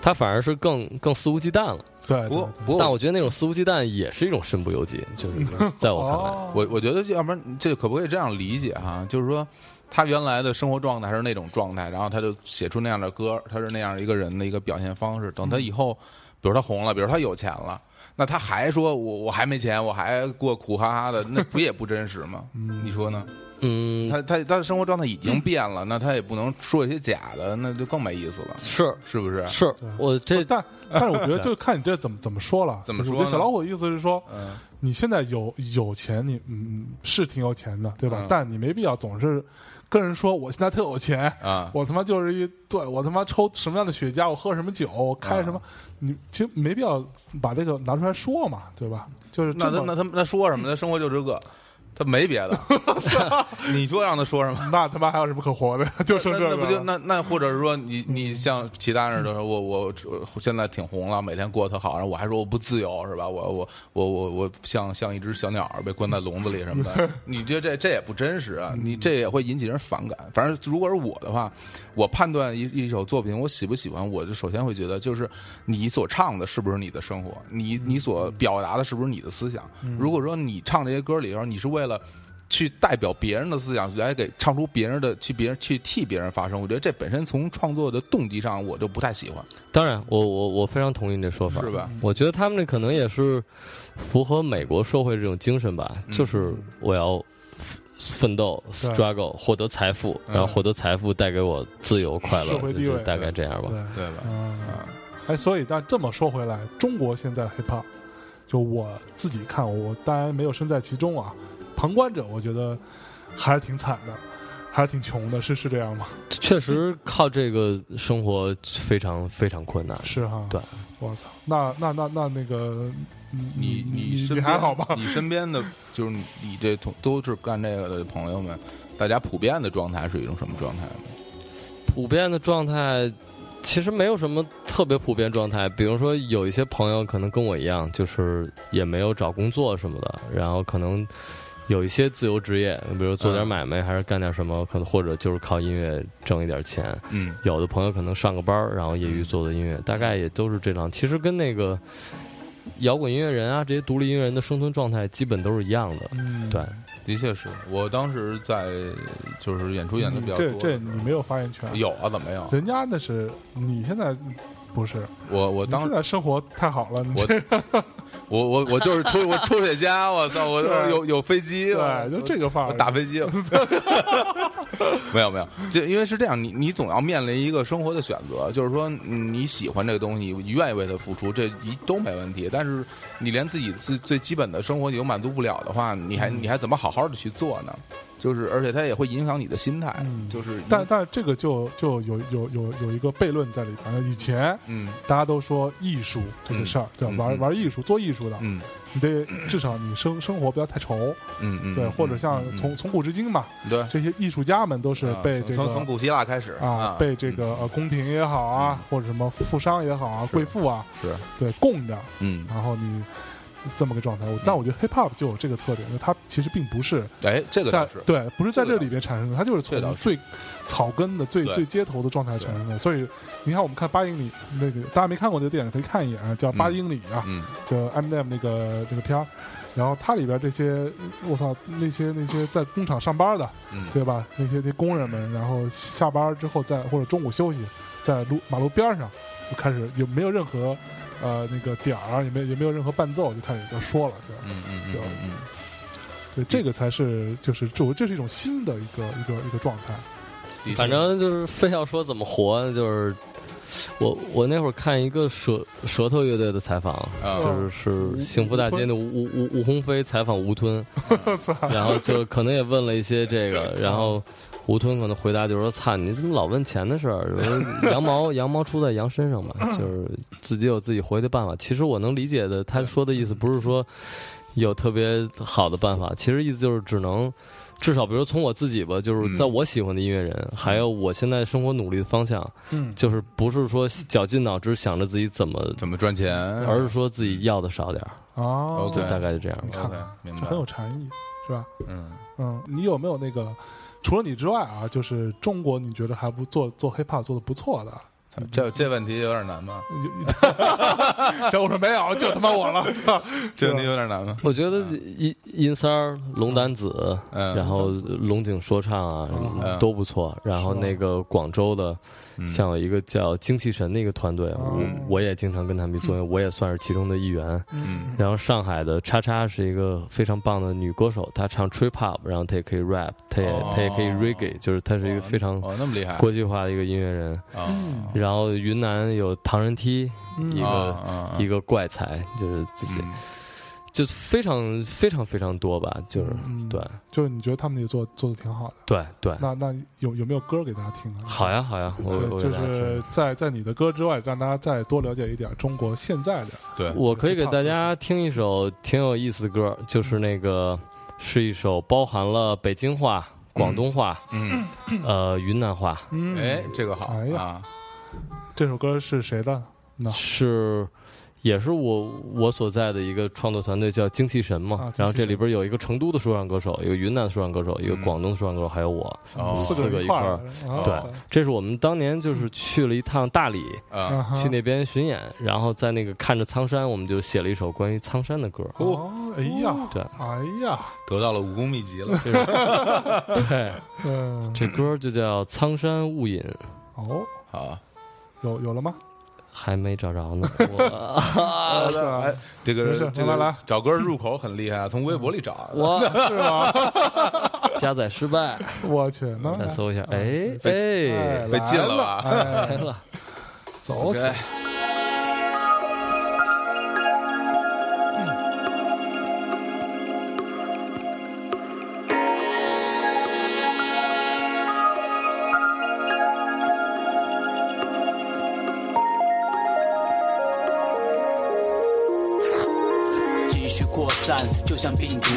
他他反而是更更肆无忌惮了。对，不过不过但我觉得那种肆无忌惮也是一种身不由己，就是在我看来，哦，我我觉得，要不然这可不可以这样理解哈？就是说，他原来的生活状态是那种状态，然后他就写出那样的歌，他是那样一个人的一个表现方式。等他以后，比如他红了，比如他有钱了，那他还说我我还没钱，我还过苦哈哈的，那不也不真实吗？你说呢？嗯，他他他的生活状态已经变了，那他也不能说一些假的，那就更没意思了，是是不是？是，我这但 但是我觉得就看你这怎么怎么说了。怎么说小老虎的意思是说，嗯你现在有有钱，你嗯是挺有钱的，对吧？嗯但你没必要总是跟人说我现在特有钱，啊，我他妈就是一对我他妈抽什么样的雪茄，我喝什么酒，我开什么，你其实没必要把这个拿出来说嘛，对吧？就是那他那他那说什么？他生活就这个，他没别的。你说让他说什么？那他妈还有什么可活的？就剩这个那那不就了。那那或者是说你你像其他人都说我我我现在挺红了，每天过得特好，然后我还说我不自由是吧？我我我我我像像一只小鸟被关在笼子里什么的，你觉得这这也不真实啊！你这也会引起人反感。反正如果是我的话，我判断一一首作品我喜不喜欢，我就首先会觉得就是你所唱的是不是你的生活，你你所表达的是不是你的思想。如果说你唱这些歌里头，你是为了。去代表别人的思想来给唱出别人的，去别人去替别人发声，我觉得这本身从创作的动机上我就不太喜欢。当然，我我我非常同意你这说法，是吧？我觉得他们那可能也是符合美国社会这种精神吧，嗯就是我要奋斗、struggle，获得财富，嗯然后获得财富带给我自由、快乐，社会地位就是大概这样吧。对，对吧？嗯，哎，所以但这么说回来，中国现在 hiphop，就我自己看，我当然没有身在其中啊，旁观者我觉得还是挺惨的，还是挺穷的，是是这样吗？确实靠这个生活非常非常困难。是哈，对，我操，那那那那那个，嗯你你你身边还好吧？你身边的就是你你这同都是干这个的朋友们，大家普遍的状态是一种什么状态呢？普遍的状态其实没有什么特别普遍状态，比如说有一些朋友可能跟我一样，就是也没有找工作什么的，然后可能有一些自由职业，比如做点买卖，还是干点什么，可能或者就是靠音乐挣一点钱。嗯有的朋友可能上个班儿，然后业余做的音乐，大概也都是这样。其实跟那个摇滚音乐人啊，这些独立音乐人的生存状态基本都是一样的。嗯，对，的确是我当时在就是演出演的比较多，这这你没有发言权，有啊？怎么没有？人家那是你现在不是，我我当时现在生活太好了，你我这我我我就是抽我抽雪茄，我操，我对有有飞机，对，就这个范打飞机，没有没有，就因为是这样，你你总要面临一个生活的选择，就是说嗯你喜欢这个东西，你愿意为它付出，这一都没问题。但是你连自己最最基本的生活你都满足不了的话，你还你还怎么好好的去做呢？就是而且它也会影响你的心态，嗯。就是但但这个就就有有有有一个悖论在里边。以前嗯。大家都说艺术这个事儿，对吧？玩嗯嗯玩艺术、做艺术的，嗯。你得至少你生生活不要太愁，嗯嗯，对，嗯或者像嗯从从古至今嘛，对。这些艺术家们都是啊被这个从从古希腊开始啊，被这个呃宫廷也好啊，或者什么富商也好啊，贵妇啊，是。对供着，嗯。然后你这么个状态。我但我觉得 hip hop 就有这个特点，就它其实并不是哎，这个在对，不是在这里边产生的，它就是从最草根的、最最街头的状态产生的。所以你看，我们看八英里那个，大家没看过这个电影可以看一眼啊，叫《八英里》啊，嗯就 Eminem 那个那个片儿。然后它里边这些，我操，那些那些在工厂上班的，嗯对吧？那些那些工人们，然后下班之后在或者中午休息，在路马路边上就开始有没有任何呃那个点儿，也没有也没有任何伴奏，就开始就说了，就嗯嗯嗯就嗯嗯。对，这个才是就是这这是一种新的一个一个一个状态。反正就是非要说怎么活，就是我我那会儿看一个舌舌头乐队的采访，啊就是是幸福大街的吴吴吴吴鸿飞采访吴吞，然后就可能也问了一些这个，然后吴吞可能回答就是说：“操，你怎么老问钱的事儿？羊毛 羊毛出在羊身上嘛，就是自己有自己活的办法。”其实我能理解的，他说的意思不是说有特别好的办法，其实意思就是只能。至少，比如从我自己吧，就是在我喜欢的音乐人，还有我现在生活努力的方向，嗯，就是不是说绞尽脑汁想着自己怎么，怎么赚钱？而是说自己要的少点儿，哦，对就大概就这样吧。看 OK，明白这很有禅意，是吧？嗯，嗯，你有没有那个除了你之外啊，就是中国你觉得还不做做 hiphop 做的不错的？这这问题有点难吗？小五说没有，就他妈我了，这问题有点难吗？我觉得阴阴三儿、龙丹子，嗯。然后龙井说唱啊嗯。都不错。然后那个广州的，像有一个叫精气神的一个团队，我我也经常跟他们作为，我也算是其中的一员。嗯。然后上海的叉叉是一个非常棒的女歌手，她唱 trip hop，然后她也可以 rap，她也她也可以 reggae，就是她是一个非常哦，那么厉害。国际化的一个音乐人。啊然后云南有唐人梯，一啊个啊！一个怪才，就是这些。嗯。就非常非常非常多吧，就是、嗯对。就是你觉得他们也做做的挺好的，对对，那那有有没有歌给大家听啊？好呀好呀，我就是在在你的歌之外，让大家再多了解一点中国现在的。对，我可以给大家听一首挺有意思的歌，就是那个是一首包含了北京话、广东话、嗯，呃云南话，嗯，哎，这个好哎呀。啊，这首歌是谁的？那。是。也是我我所在的一个创作团队叫精气神嘛，啊神然后这里边有一个成都的说唱歌手，一个云南的说唱歌手，一个嗯广东的说唱歌手，还有我，哦。四个一块儿。对操这是我们当年就是去了一趟大理，去那边巡演，然后在那个看着苍山，我们就写了一首关于苍山的歌。哦，哎呀，对。哎呀，得到了武功秘籍了。对，嗯，这歌就叫《苍山雾隐》，哦，好，有有了吗？还没找着呢。我这个这个来找歌入口很厉害啊，从微博里找。我 是吗？加载失败，我去，那再搜一下。哎哎哎，被禁了吧来了哎，来了，走起就像病毒，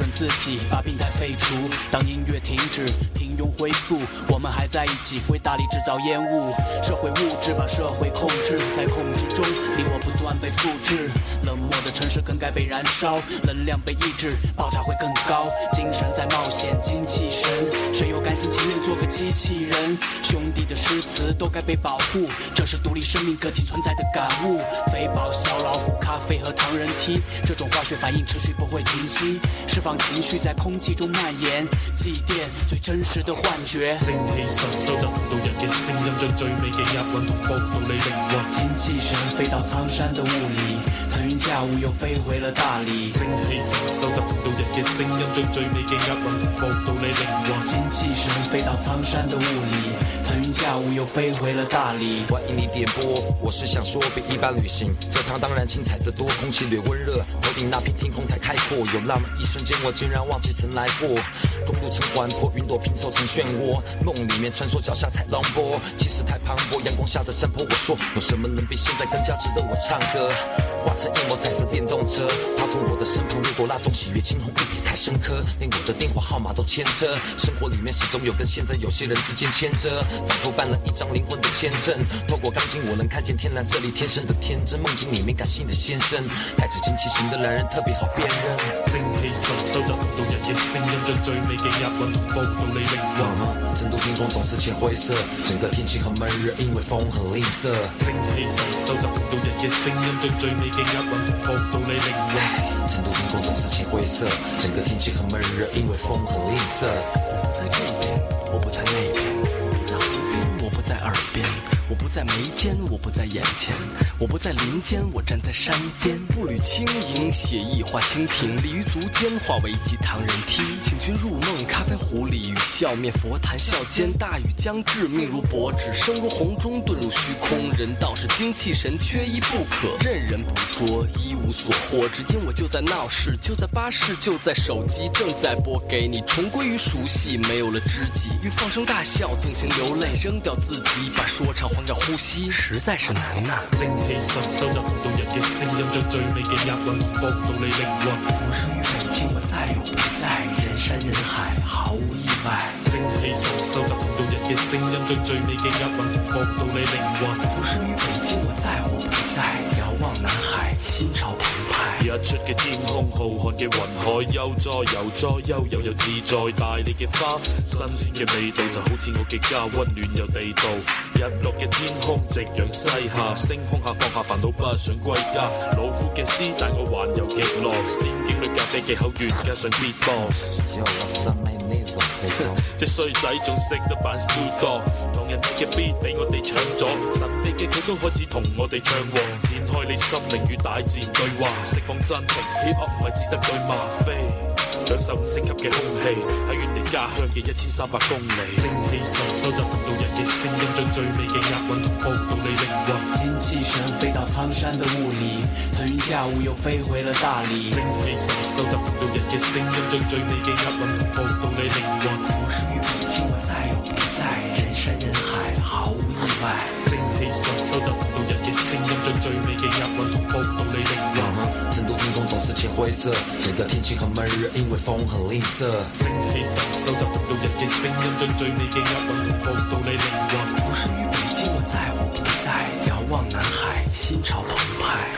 准自己，把病态废除。当音乐停止，平庸恢复，我们还在一起，为大力制造烟雾。社会物质把社会控制，在控制中，你我不断被复制。冷漠的城市更该被燃烧，能量被抑制，爆炸会更高。精神在冒险，精气神，谁又甘心情愿做个机器人？兄弟的诗词都该被保护，这是独立生命个体存在的感悟。肥宝、小老虎、咖啡和唐人梯，这种化学反应持续不会停息，释放情绪在空气中蔓延，祭奠最真实的幻覺。精氣神收集同道人嘅聲音，將最美嘅押韻同步到你靈魂。精氣神飛到蒼山的霧裡，騰雲駕霧又飛回了大理。精氣神收集同道人嘅聲音，將最美嘅押韻同步到你靈魂。精氣神飛到蒼山的霧裡，騰雲駕霧又飛回了大理。歡迎你點播，我是想說比一般旅行，這趟當然精彩得多，空氣略溫熱，頭頂那片天空太開闊，有那麼一瞬間我竟然忘记曾来过，公路成环破云朵拼凑成漩涡。梦里面穿梭脚下踩浪波，气势太磅礴，阳光下的山坡，我说有什么能比现在更加值得我唱歌？化成一抹彩色电动车，它从我的身旁路过，那种喜悦惊鸿一瞥太深刻，连我的电话号码都牵着，生活里面始终有跟现在有些人之间牵着，仿佛办了一张灵魂的签证，透过钢筋我能看见天蓝色里天生的天真，梦境里面感性的先生，带着精氣神的男人特别好辨認。精氣神收集同道日嘅聲音，將最美嘅押韻同步到你靈魂。成都天空總是淺灰色，整個天氣很悶熱，因為風很吝嗇。精氣神收集同道日嘅聲音，將最美嘅押韻同步到你靈魂。成都天空總是淺灰色，整個天氣很悶熱，因為風很吝啬。我不在這邊，我不在那邊，你在河邊，我不在耳邊，我不在眉间，我不在眼前，我不在林间，我站在山巅。步履轻盈，写意画蜻蜓，立于足尖，化为一記唐人梯。请君入梦，咖啡壺裡與笑面佛談笑间，大雨将至，命如薄纸，生如红钟，遁入虚空。人道是精气神，缺一不可，任人捕捉，一无所获。只因我就在闹市，就在巴士，就在手机，正在播给你，重归于熟悉，没有了知己，欲放声大笑，纵情流泪，扔掉自己，把说唱換掉呼吸，實在是難呐、精氣神收集同道人嘅聲音，將最美嘅押韻同步到你靈魂。浮生於北京，我在或不在，人山人海，毫无意外。精氣神收集同道人嘅聲音，將最美嘅押韻同步到你靈魂。浮生於北京，我在或不在，遥望南海，心潮澎湃。一出嘅天空，浩瀚嘅雲海，悠哉悠哉，悠悠又自在。大理嘅花，新鮮嘅味道，就好似我嘅家，溫暖又地道。日落嘅天空，夕陽西下，星空下放下煩惱，不想歸家。老虎嘅詩，帶我環遊極樂，仙境里咖啡技巧，越加上 beatbox。隻衰仔仲識得扮 studio，人嘅 beat 俾我哋搶咗，神秘嘅佢都開始同我哋唱和，展開你心靈與大自然對話，釋放真情，hip hop 唔係只得對嗎啡。享受五星級嘅空氣，喺遠離家鄉嘅一千三百公里。精氣神收集同路人嘅聲音，將最美嘅押韻同步到你靈魂。精气神飞到苍山的雾里，腾云驾雾又飞回了大理。精氣神收集同路人嘅聲音，將最美嘅押韻同步到你靈魂。浮世与北京，我再在，人山人海，毫無意外。精氣神收集同路人嘅聲音，將最美嘅押韻同步到你靈魂。成都天空總是淺灰色，整個天氣很悶熱，因為風很吝啬。精氣神收集同路人嘅聲音，將最美嘅押韻同步到你靈魂。浮世與北京，我在乎不在，遙望南海，心潮澎湃。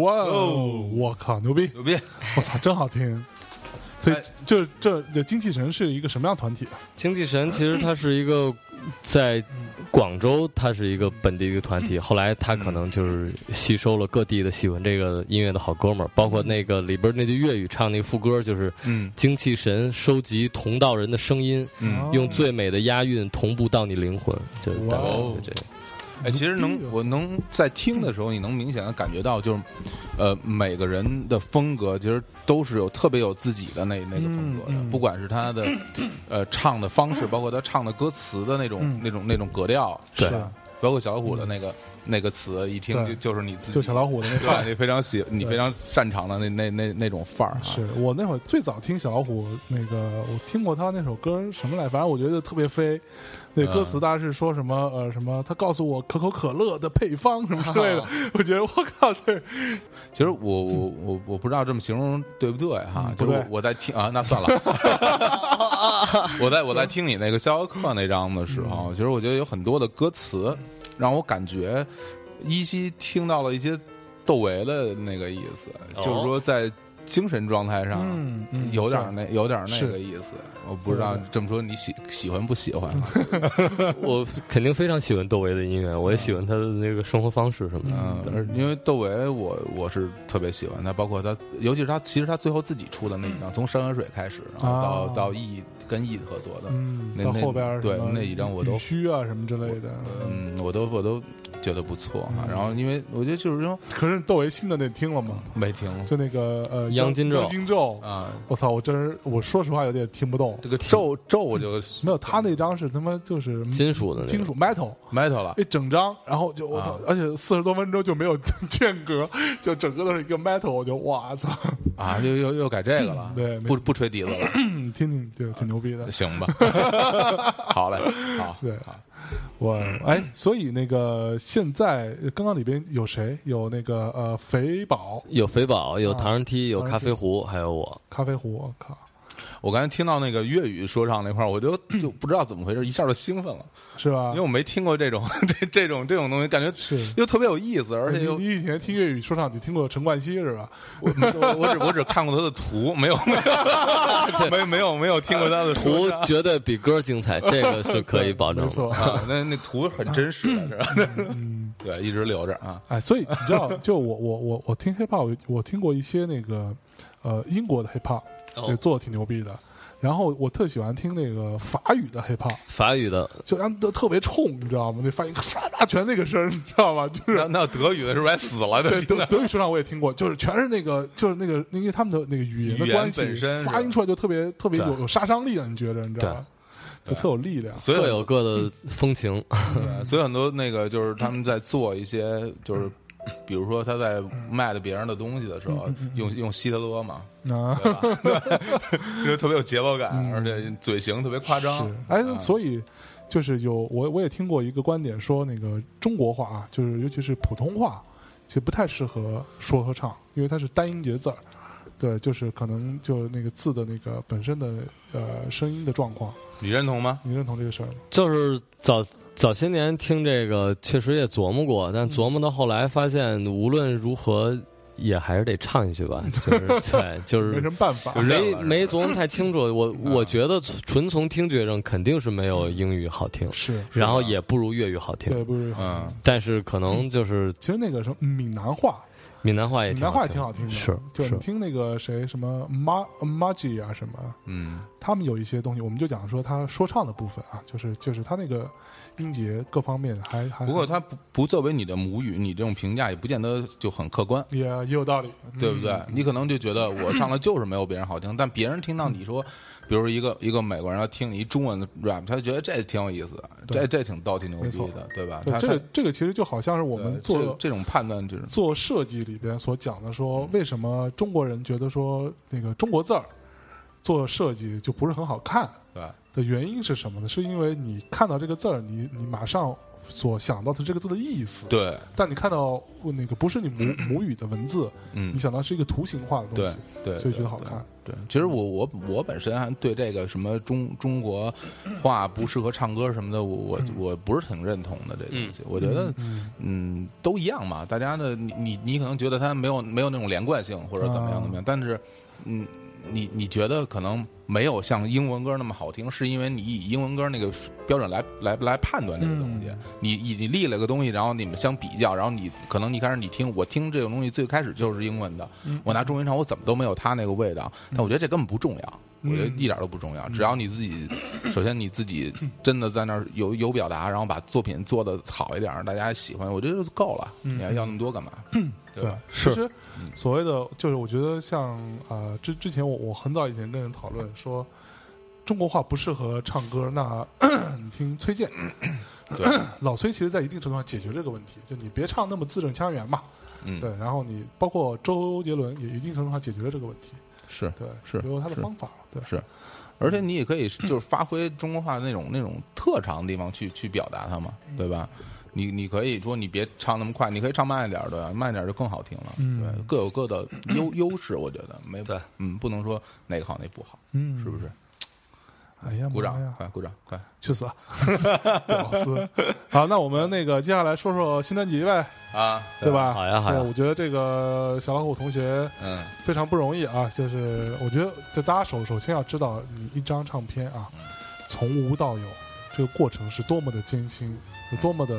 哇哦！我靠，牛逼！牛逼！我操，真好听。所以哎这这这精气神是一个什么样的团体啊？精气神其实它是一个在广州，它是一个本地一个团体。后来它可能就是吸收了各地的喜欢这个音乐的好哥们儿，包括那个里边那句粤语唱那副歌，就是嗯精气神收集同道人的声音，嗯，用最美的押韵同步到你灵魂，就大概就这样。哎，其实能我能在听的时候，你能明显的感觉到，就是呃，每个人的风格其实都是有特别有自己的那那个风格的，不管是他的呃唱的方式，包括他唱的歌词的那种、嗯那种那种格调，是包括小老虎的那个、那个词，一听就就是你自己，就小老虎的那范儿对，你非常喜，你非常擅长的那那那那种范儿啊，是我那会儿最早听小老虎，那个我听过他那首歌什么来，反正我觉得特别飞。对，嗯。歌词大概是说什么呃什么，他告诉我可口可乐的配方什么之类的，我觉得我靠，这，其实我我我我不知道这么形容对不对哈，就是我我在听啊，那算了，我在我在听你那个逍遥客那张的时候，嗯。其实我觉得有很多的歌词让我感觉依稀听到了一些窦唯的那个意思，就是说在精神状态上有点那有点那个意思，我不知道这么说你喜喜欢不喜欢啊？我肯定非常喜欢窦唯的音乐，我也喜欢他的那个生活方式什么的。嗯，而因为窦唯我我是特别喜欢他，包括他，尤其是他，其实他最后自己出的那一张，从山河水开始，然后到、啊到 E 跟 E 合作的，嗯，到后边儿对那一张我都虚啊什么之类的，嗯，我都我都觉得不错哈。嗯然后因为我觉得就是说 可是窦唯新的那听了吗？没听就那个呃央金咒央金咒，啊，我操，我真是我说实话有点听不懂。这个咒咒我就没有，他那张是他妈就是金属的金属 metal，metal 了。一整张，然后就我操，而且四十多分钟就没有间隔，就整个都是一个 metal，我就哇操，啊，又又又改这个了，对不不吹笛子了，嗯 听听就挺牛逼的。行吧，好嘞，好，对，我哎，所以那个现在刚刚里边有谁？有那个呃肥宝。有肥宝，有啊唐人梯，有咖啡壶，还有我。咖啡壶，我靠，我刚才听到那个粤语说唱那块儿，我就 就不知道怎么回事，一下就兴奋了。是吧因为？我没听过这种 这这种这种东西，感觉是又特别有意思，而且又你你以前听粤语说唱，你听过陈冠希是吧？我我我只我只看过他的图，没有没有 没没有没有听过他的图绝对比歌精彩，这个是可以保证的。没错。啊，那那图很真实的是吧？对，一直留着啊。哎，所以你知道，就我我我我听 hip hop，我我听过一些那个呃英国的 hip hop，哦也做的挺牛逼的。然后我特喜欢听那个法语的 hip hop，法语的就他们都特别冲，你知道吗？那发音唰唰全那个声，你知道吗？就是那那德语的是不是还死了？对德德语说唱我也听过，就是全是那个就是那个因为他们的那个语言的关系发音出来就特别特别有有杀伤力啊！你觉得你知道吗？就特有力量。所以各有各的风情。对所以很多那个就是他们在做一些就是。比如说他在卖的别人的东西的时候，用用希特勒嘛，啊，就 特别有节奏感，而且嘴型特别夸张是。哎，所以就是有我我也听过一个观点说，那个中国话啊，就是尤其是普通话，其实不太适合说和唱，因为它是单音节字儿。对，就是可能就是那个字的那个本身的呃声音的状况，你认同吗？你认同这个事儿吗？就是早早些年听这个，确实也琢磨过，但琢磨到后来发现，无论如何也还是得唱一句吧。就是对，就是没什么办法，没 没琢磨太清楚。我我觉得纯从听觉上肯定是没有英语好听，是，然后也不如粤语好听。对，不如，嗯，但是可能就是其实那个什么闽南话，闽南话也闽南话也挺挺好听的，是就是。听那个谁什么 Ma Maji 啊什么，嗯，他们有一些东西，我们就讲说他说唱的部分啊，就是就是他那个音节各方面还还不过它不不作为你的母语，你这种评价也不见得就很客观。也也有道理，对不对？嗯你可能就觉得我唱的就是没有别人好听，但别人听到你说，比如说一个一个美国人要听你一中文的 rap，他觉得这挺有意思的，这这挺倒挺牛逼的，对吧？这个这个其实就好像是我们做这这种判断，就是做设计里边所讲的说，为什么中国人觉得说那个中国字儿做设计就不是很好看对吧？的原因是什么呢？是因为你看到这个字儿，你你马上所想到的这个字的意思，对，但你看到那个不是你母 母语的文字，嗯你，想到是一个图形化的东西，对，所以觉得好看。对，其实我我我本身还对这个什么中中国话不适合唱歌什么的，我我我不是挺认同的这个东西。我觉得嗯都一样嘛，大家的你你你可能觉得它没有没有那种连贯性或者怎么样怎么样，但是嗯你你觉得可能没有像英文歌那么好听，是因为你以英文歌那个标准来来来判断这个东西。你你你立了个东西，然后你们相比较，然后你可能你开始你听我听这种东西最开始就是英文的，我拿中文唱我怎么都没有他那个味道，但我觉得这根本不重要。我觉得一点都不重要，只要你自己，首先你自己真的在那儿有有表达，然后把作品做的好一点，大家喜欢，我觉得就够了。你还要那么多干嘛？对 对吧？，其实所谓的就是，我觉得像呃之之前我我很早以前跟人讨论说，中国话不适合唱歌，那 你听崔健，对，老崔其实在一定程度上解决这个问题，就你别唱那么字正腔圆嘛，嗯，对，然后你包括周杰伦也一定程度上解决了这个问题，是。对，是有他的方法，对，是，而且你也可以 就是发挥中国话那种那种特长的地方去去表达它嘛，对吧？你你可以说你别唱那么快，你可以唱慢一点儿，对吧？慢一点儿就更好听了，嗯对，各有各的优 优势，我觉得没对，嗯，不能说哪个好哪个不好，嗯是不是？哎呀，鼓掌快鼓掌，快！去死啊！屌丝。好，那我们那个接下来说说新专辑呗，啊，对吧？好呀好呀我觉得这个小老虎同学嗯非常不容易啊，就是我觉得，就大家首首先要知道，你一张唱片啊，从无到有，这个过程是多么的艰辛，有多么的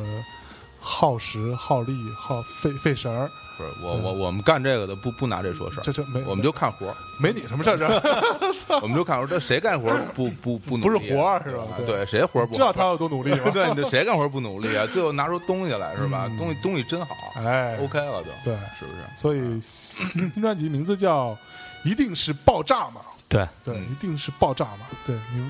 耗时、耗力、耗费费神儿。不是我我我们干这个的不不拿这说事儿，这这没我们就看活儿，没你什么事儿，这 我们就看活儿。这谁干活儿不不不努不是活儿是吧对对，谁活儿不知道他有多努力吗？对，你这谁干活儿不努力啊？最后拿出东西来是吧？东西东西真好哎，，OK 了就，对，是不是？所以新新专辑名字叫《一定是爆炸》嘛，对，对，嗯一定是爆炸嘛，对，你们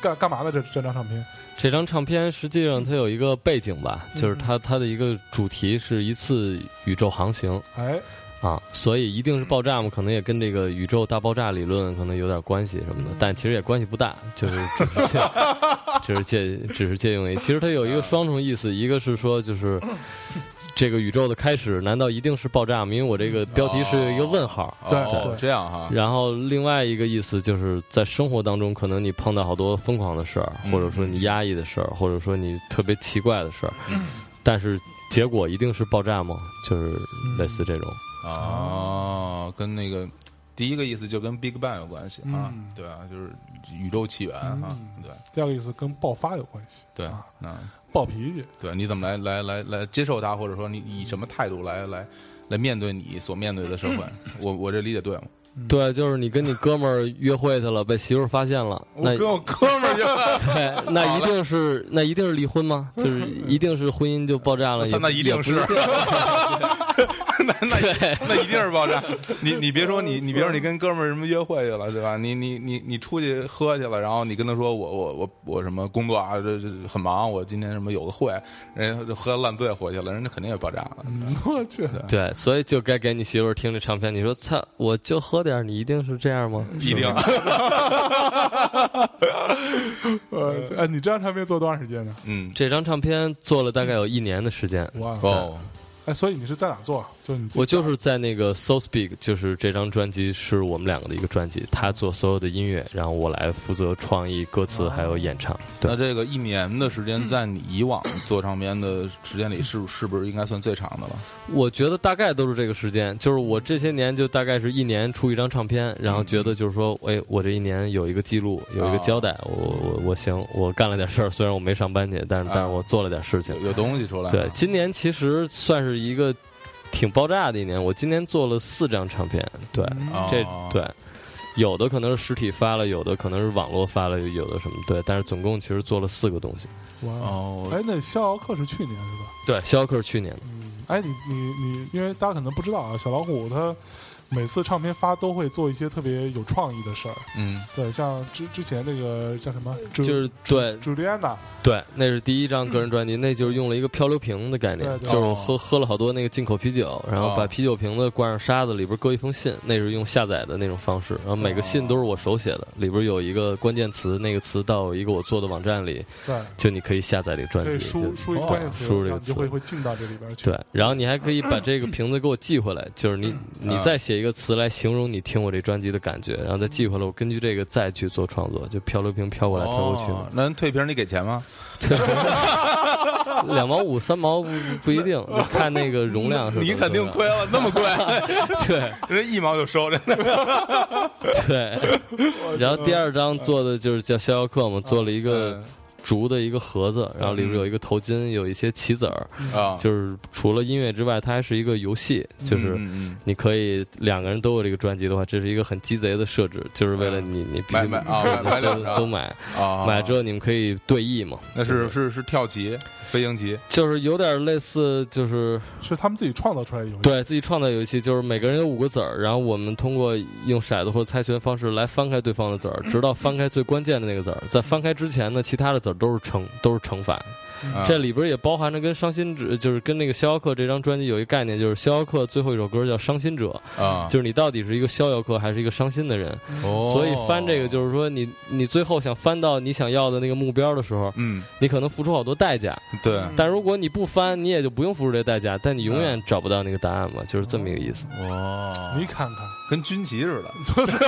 干干嘛的这这张唱片？这张唱片实际上它有一个背景吧，嗯。就是它它的一个主题是一次宇宙航行。哎，啊，所以一定是爆炸嘛，可能也跟这个宇宙大爆炸理论可能有点关系什么的，但其实也关系不大，就是只是借 只是借只是借用一，其实它有一个双重意思，一个是说就是。这个宇宙的开始难道一定是爆炸吗？因为我这个标题是一个问号，对哦对这样哈，然后另外一个意思就是在生活当中，可能你碰到好多疯狂的事儿，嗯或者说你压抑的事儿，或者说你特别奇怪的事儿，但是结果一定是爆炸吗？就是类似这种。哦，跟那个第一个意思就跟 Big Bang 有关系啊嗯，对啊，就是宇宙起源啊，对。第二个意思跟爆发有关系，对啊，嗯，暴脾气，对，你怎么来来来来接受它，或者说你以什么态度来来来面对你所面对的社会？我我这理解对吗？对，就是你跟你哥们儿约会去了，被媳妇儿发现了，那我哥们儿就对，那一定是那一定是离婚吗？就是一定是婚姻就爆炸了？那一定是 那那那一定是爆炸。你你别说你你别说你跟哥们儿什么约会去了对吧？你你你你出去喝去了，然后你跟他说我我我我什么工作啊这这很忙，我今天什么有个会，人家就喝烂醉回去了，人家肯定也爆炸了。嗯我去，对，所以就该给你媳妇儿听这唱片。你说操，我就喝点儿，你一定是这样吗？一定，呃，哎，你这张唱片做多长时间呢？嗯，这张唱片做了大概有一年的时间，哇，哦，哎，所以你是在哪做啊？就是你我就是在那个 So Speak，就是这张专辑是我们两个的一个专辑，他做所有的音乐，然后我来负责创意、歌词还有演唱。对那，这个一年的时间，在你以往做唱片的时间里，是是不是应该算最长的了？我觉得大概都是这个时间，就是我这些年就大概是一年出一张唱片，然后觉得就是说，哎，我这一年有一个记录，有一个交代，我我我行，我干了点事儿，虽然我没上班去，但是但是我做了点事情。有有东西出来？对，今年其实算是一个挺爆炸的一年。我今年做了四张唱片，对，哦这对，有的可能是实体发了，有的可能是网络发了，有的什么对，但是总共其实做了四个东西。哇哦哎，那逍遥客是去年是吧？对，逍遥客是去年的，哎，你你你，因为大家可能不知道啊，小老虎他每次唱片发都会做一些特别有创意的事儿。嗯，对，像之之前那个叫什么，就是对。朱莉安娜，对，那是第一张个人专辑，那就是用了一个漂流瓶的概念，就是我喝喝了好多那个进口啤酒，然后把哦啤酒瓶子灌上沙子，里边搁一封信，那是用下载的那种方式，然后每个信都是我手写的，里边有一个关键词，那个词到一个我做的网站里，对，就你可以下载这个专辑，输就输一个关键词，输入这个词。就会会进到这里边去。对，然后你还可以把这个瓶子给我寄回来，就是你你再写一个词来形容你听我这专辑的感觉，然后再寄回来，我根据这个再去做创作，就漂流瓶飘过来飘过去嘛，哦那退瓶你给钱吗？两毛五三毛不不一定，你看那个容量是多少。你肯定亏了，那么贵，对人一毛就收，真的。对，然后第二张做的就是叫逍遥客嘛，做了一个嗯竹的一个盒子，然后里边有一个头巾，有一些棋子儿，啊，就是除了音乐之外，它还是一个游戏，就是你可以两个人都有这个专辑的话，这是一个很鸡贼的设置，就是为了你你必须买买啊买买两都张都买，嗯啊，买了之后你们可以对弈嘛，那是是。是跳棋、飞行棋。就是有点类似就是是他们自己创造出来的游戏。对自己创造游戏，就是每个人有五个子儿，然后我们通过用骰子或者猜拳方式来翻开对方的子儿，直到翻开最关键的那个子儿。在翻开之前呢，其他的子儿都是成都是惩罚。啊这里边也包含着跟伤心者，就是跟那个逍遥客这张专辑有一个概念，就是逍遥客最后一首歌叫伤心者，啊，就是你到底是一个逍遥客还是一个伤心的人。哦所以翻这个就是说你你最后想翻到你想要的那个目标的时候，嗯，你可能付出好多代价。对，但如果你不翻，你也就不用付出这代价，但你永远找不到那个答案嘛，就是这么一个意思。哦，你看看，跟军旗似的，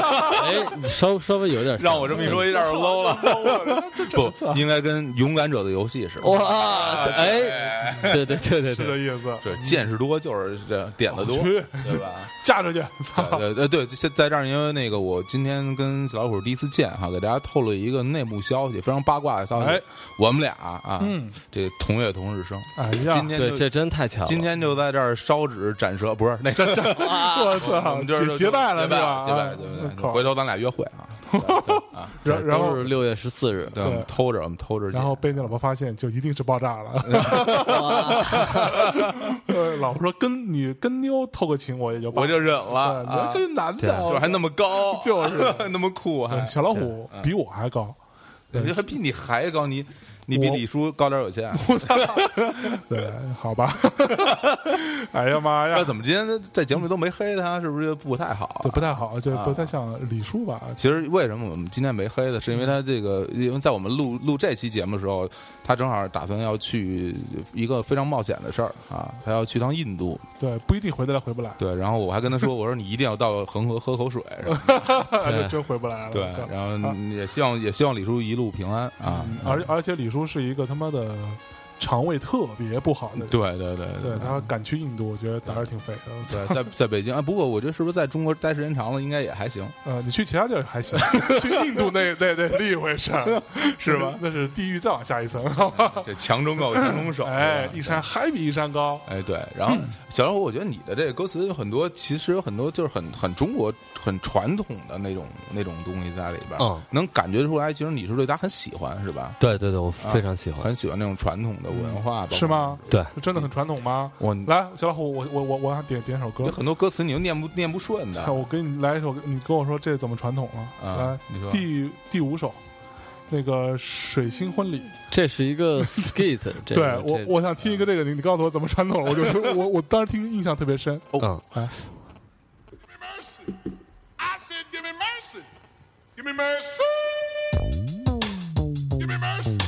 哎，稍稍微有点像让我这么一说有点 low 了。不，应该跟勇敢者的游戏似的。哇，哎，对对对对是这，意思。对，见识多就是这点子多，对吧？嫁出去，操！呃呃，对，现在这儿，因为那个我今天跟小老虎第一次见哈，给大家透露一个内幕消息，非常八卦的消息。哎我们俩啊，嗯，这同月同日生，哎呀今，天对这真太巧了。今天就在这儿烧纸斩蛇，不是那这这，我我操，们就是结结拜了结拜是吧？结拜，哎对不对？回头咱俩约会啊，对对 啊，然然后是六月十四日，对，我们偷着，我们偷着，然后被你老婆发现，就一定是爆炸了。呃，老婆说跟你跟妞偷个情，我也就我就忍了，你说啊这男的就是还那么高，就是那么酷，小老虎比我还高，你还比你还高，你你比李叔高点儿有限。我操！对，好吧。哎呀妈呀那，怎么今天在节目里都没黑他？是不是不太好啊？这不太好，这啊不太像李叔吧？其实为什么我们今天没黑他，是因为他这个，因为在我们录录这期节目的时候，他正好打算要去一个非常冒险的事儿啊，他要去趟印度。对，不一定回得来，回不来，对，然后我还跟他说，我说你一定要到恒河喝口水，是吧那就真回不来了。对，然后也希望也希望李叔一路平安啊。嗯而而且李叔是一个他妈的肠胃特别不好的人，对对对对他敢去印度，我觉得胆儿挺肥的。对，在在北京啊，不过我觉得是不是在中国待时间长了，应该也还行。呃，你去其他地儿还行，去印度那那那另一回事儿，是吧？那是地狱再往下一层？这强中够强中手，哎一山还比一山高。哎，对，然后小老虎，我觉得你的这个歌词有很多，其实有很多就是很很中国、很传统的那种那种东西在里边能感觉出来，其实你是对他很喜欢，是吧？对对对，我非常喜欢。很喜欢那种传统的文化，包括是？吗？对，真的很传统吗？我来，小老虎，我我我我想点点首歌有。很多歌词你又念不念不顺的，我给你来一首，你跟我说这怎么传统了？啊来，你说第第五首，那个水星婚礼。这是一个 skit，这对个这我我想听一个这个，你你告诉我怎么传统了，我就我我当时听印象特别深。嗯，I said, give me mercy. Give me mercy. Give me mercy.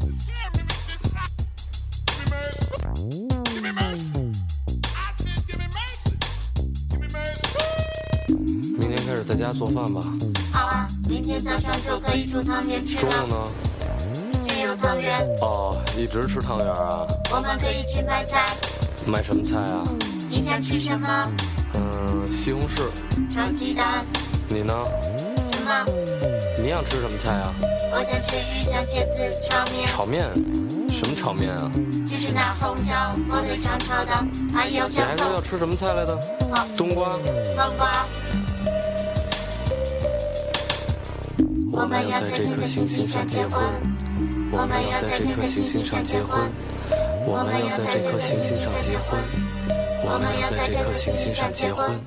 This here, me- this side. Give me mercy. Give me mercy. 在家做饭吧。好啊，明天早上就可以煮汤圆吃了。中午呢？只有汤圆，哦，一直吃汤圆啊？我们可以去买菜。买什么菜啊？你想吃什么？嗯，西红柿。炒鸡蛋。你呢？什么？你想吃什么菜啊？我想吃鱼香茄子炒面。炒面？什么炒面啊？就是拿红椒火腿肠炒的，还有你小还说要、吃什么菜来着？黄冬瓜。黄瓜。我们要在这颗行星上结婚。我们要在这颗行星上结婚。我们要在这颗行星上结婚。我们要在这颗行星上结婚。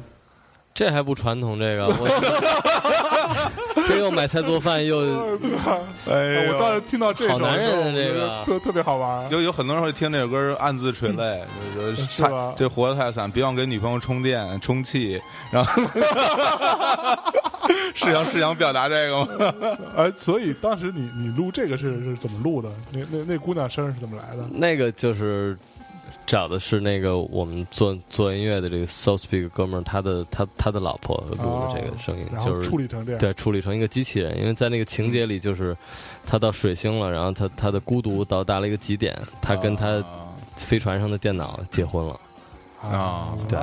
这还不传统？这个 又买菜做饭又 哎呦我当时听到这首好男人啊的这个特特别好玩。有有很多人会听这首歌暗自垂泪，就是吧太这活得太惨，别忘给女朋友充电充气，然后是想是想表达这个吗？哎，所以当时你你录这个是是怎么录的？那那那姑娘声儿是怎么来的？那个就是找的是那个我们做做音乐的这个 So Speak 哥们儿，他的他他的老婆录的这个声音，哦然后就是处理成这样对，处理成一个机器人，因为在那个情节里，就是他到水星了，然后他他的孤独到达了一个极点，他跟他飞船上的电脑结婚了。啊对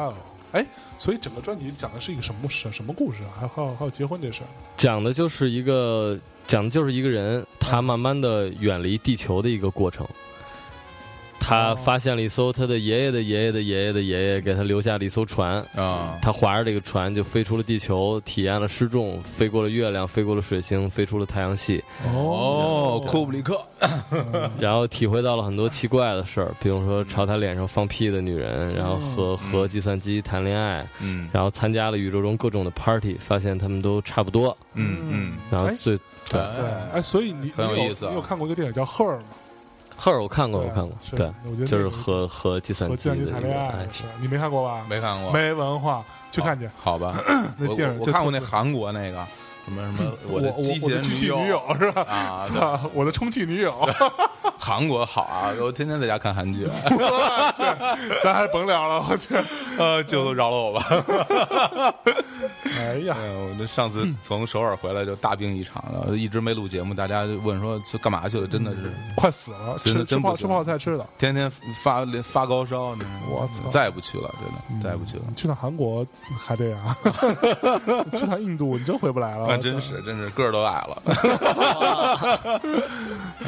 哎，所以整个专辑讲的是一个什么什什么故事啊？还有还有还有结婚这事儿讲的就是一个讲的就是一个人，他慢慢的远离地球的一个过程。他发现了一艘他的爷爷的爷爷的爷爷的爷爷给他留下了一艘船，啊。他划着这个船就飞出了地球，体验了失重，飞过了月亮，飞过了水星，飞出了太阳系，哦，库布里克。然后体会到了很多奇怪的事儿，比如说朝他脸上放屁的女人，然后和和计算机谈恋爱，嗯。然后参加了宇宙中各种的 party，发现他们都差不多，嗯嗯，哎然后最对对，哎，所以你你有很有意思啊。你有看过一个电影叫《赫尔》吗？赫尔我看过，我看过，对我觉得，就是和和计算和计算机谈恋爱。你没看过吧？没看过，没文化，去看去。好吧，那我电影我看过那韩国那个什么什么我 我的机器人我的机器女友是吧？啊，我的充气女友，韩国好啊，我天天在家看韩剧，我去，咱还甭聊了，我去。呃，就饶了我吧。哎呀，哎，我这上次从首尔回来就大病一场了，一直没录节目，大家就问说去干嘛去了？真的是快死了，真的吃吃泡吃泡菜吃的。天天发连发高烧，我操。再也不去了，真的再也不去了。去趟韩国还这样，去趟印度你真回不来了。那真是真是个儿都矮了，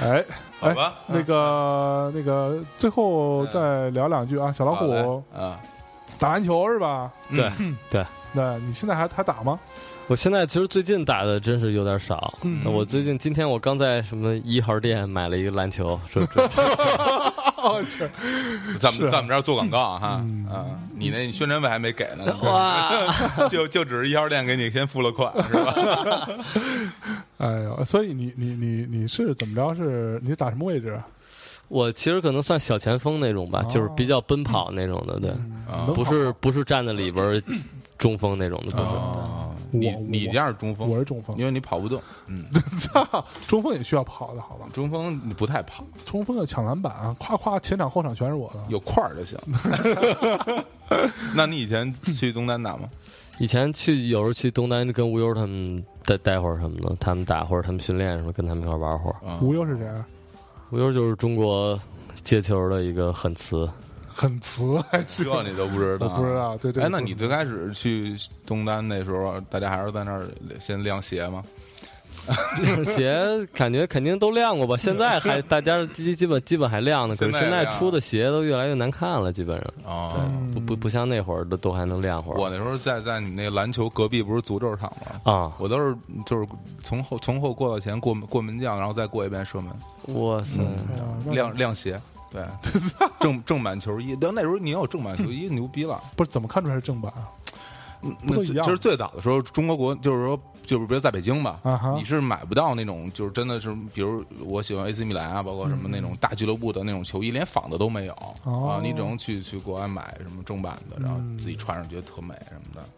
哎，哎好吧，那个那个，最后再聊两句啊，小老虎。啊，打篮球是吧？对对，那你现在还还打吗？我现在其实最近打的真是有点少。嗯我最近今天我刚在什么一号店买了一个篮球，说说我去，是咱们咱们这儿做广告啊哈嗯啊，你那宣传费还没给呢，哇，就就只是一号店给你先付了款是吧？哎呦，所以你你你你是怎么着？是你打什么位置？我其实可能算小前锋那种吧，哦就是比较奔跑那种的，对，不是不是站在里边儿中锋那种的，不是。哦，你你这样是中锋，我是中锋因为你跑不动，嗯，操，中锋也需要跑的好吧？中锋你不太跑，中锋要抢篮板啊，夸夸前场后场全是我的。有块儿就行。那你以前去东单打吗？以前去有时候去东单跟吴优他们待待会儿什么的，他们打或者他们训练什么，跟他们一块儿玩会儿。啊无忧是谁啊？无忧就是中国接球的一个狠词，很瓷还是？这你都不知道？我不知道。对对。哎，那你最开始去东单那时候，大家还是在那儿先晾鞋吗？鞋感觉肯定都晾过吧？现在还 大家基基本基本还晾呢，可是现在出的鞋都越来越难看了，基本上哦，不不不像那会儿的都还能晾会儿。我那时候在在你那篮球隔壁不是足球场吗？啊，我都是就是从后从后过到前过过门将，然后再过一遍射门，哇塞！晾晾鞋。对，正正版球衣，但那时候你要有正版球衣，牛逼了。不是怎么看出来是正版啊？那都一样就是最早的时候，中国国就是说，就是比如在北京吧，你是买不到那种，就是真的是，比如我喜欢 AC 米兰啊，包括什么那种大俱乐部的那种球衣，连仿的都没有、哦啊，你只能去去国外买什么正版的，然后自己穿上觉得特美什么的，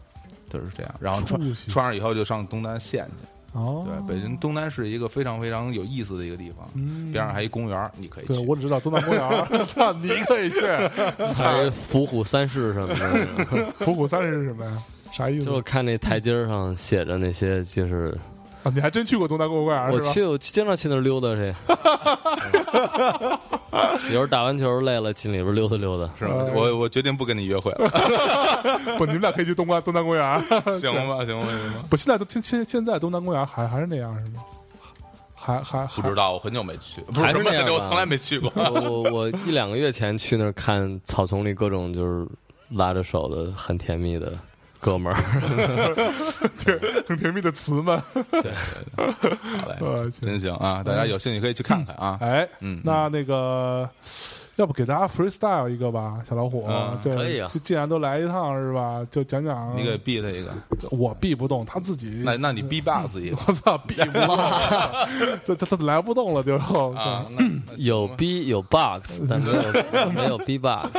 都是这样。然后穿穿上以后就上东单县去。哦，对，北京东单是一个非常非常有意思的一个地方，嗯边上还一公园，你可以去对，。我只知道东南公园。操，你可以去。还有伏虎三世什么的，伏虎三世是什么呀？啥意思就？看那台阶上写着那些，就是啊，你还真去过东南公园？我去，我经常去那儿溜达去。有时候打完球累了，进里边溜达溜达。是吧？我我决定不跟你约会了，不，你们俩可以去东关东南公园。行吧？行吧？行吧？不，现在都现现现在东南公园还还是那样是吗？还还不知道，我很久没去，不是还是那样我从来没去过。我我我一两个月前去那儿看草丛里各种就是拉着手的很甜蜜的哥们儿。对很甜蜜的词们。对，好嘞，真行啊！大家有兴趣可以去看看啊。哎，嗯那那个，要不给大家 freestyle 一个吧，小老虎。可以啊既既然都来一趟是吧，就讲讲。你给 B 他一个，我避不动，他自己。那那你 B box 一个我操，避不动，这这他来不动了就。啊？那那有 B 有 box，但没有没有 B box。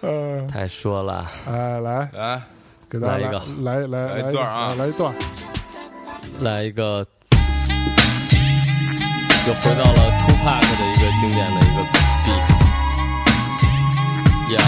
呃，太说了，哎，来来，给大家来一个来来来一段啊来一段。来一个，又回到了 Tupac 的一个经典的一个 beat。呀，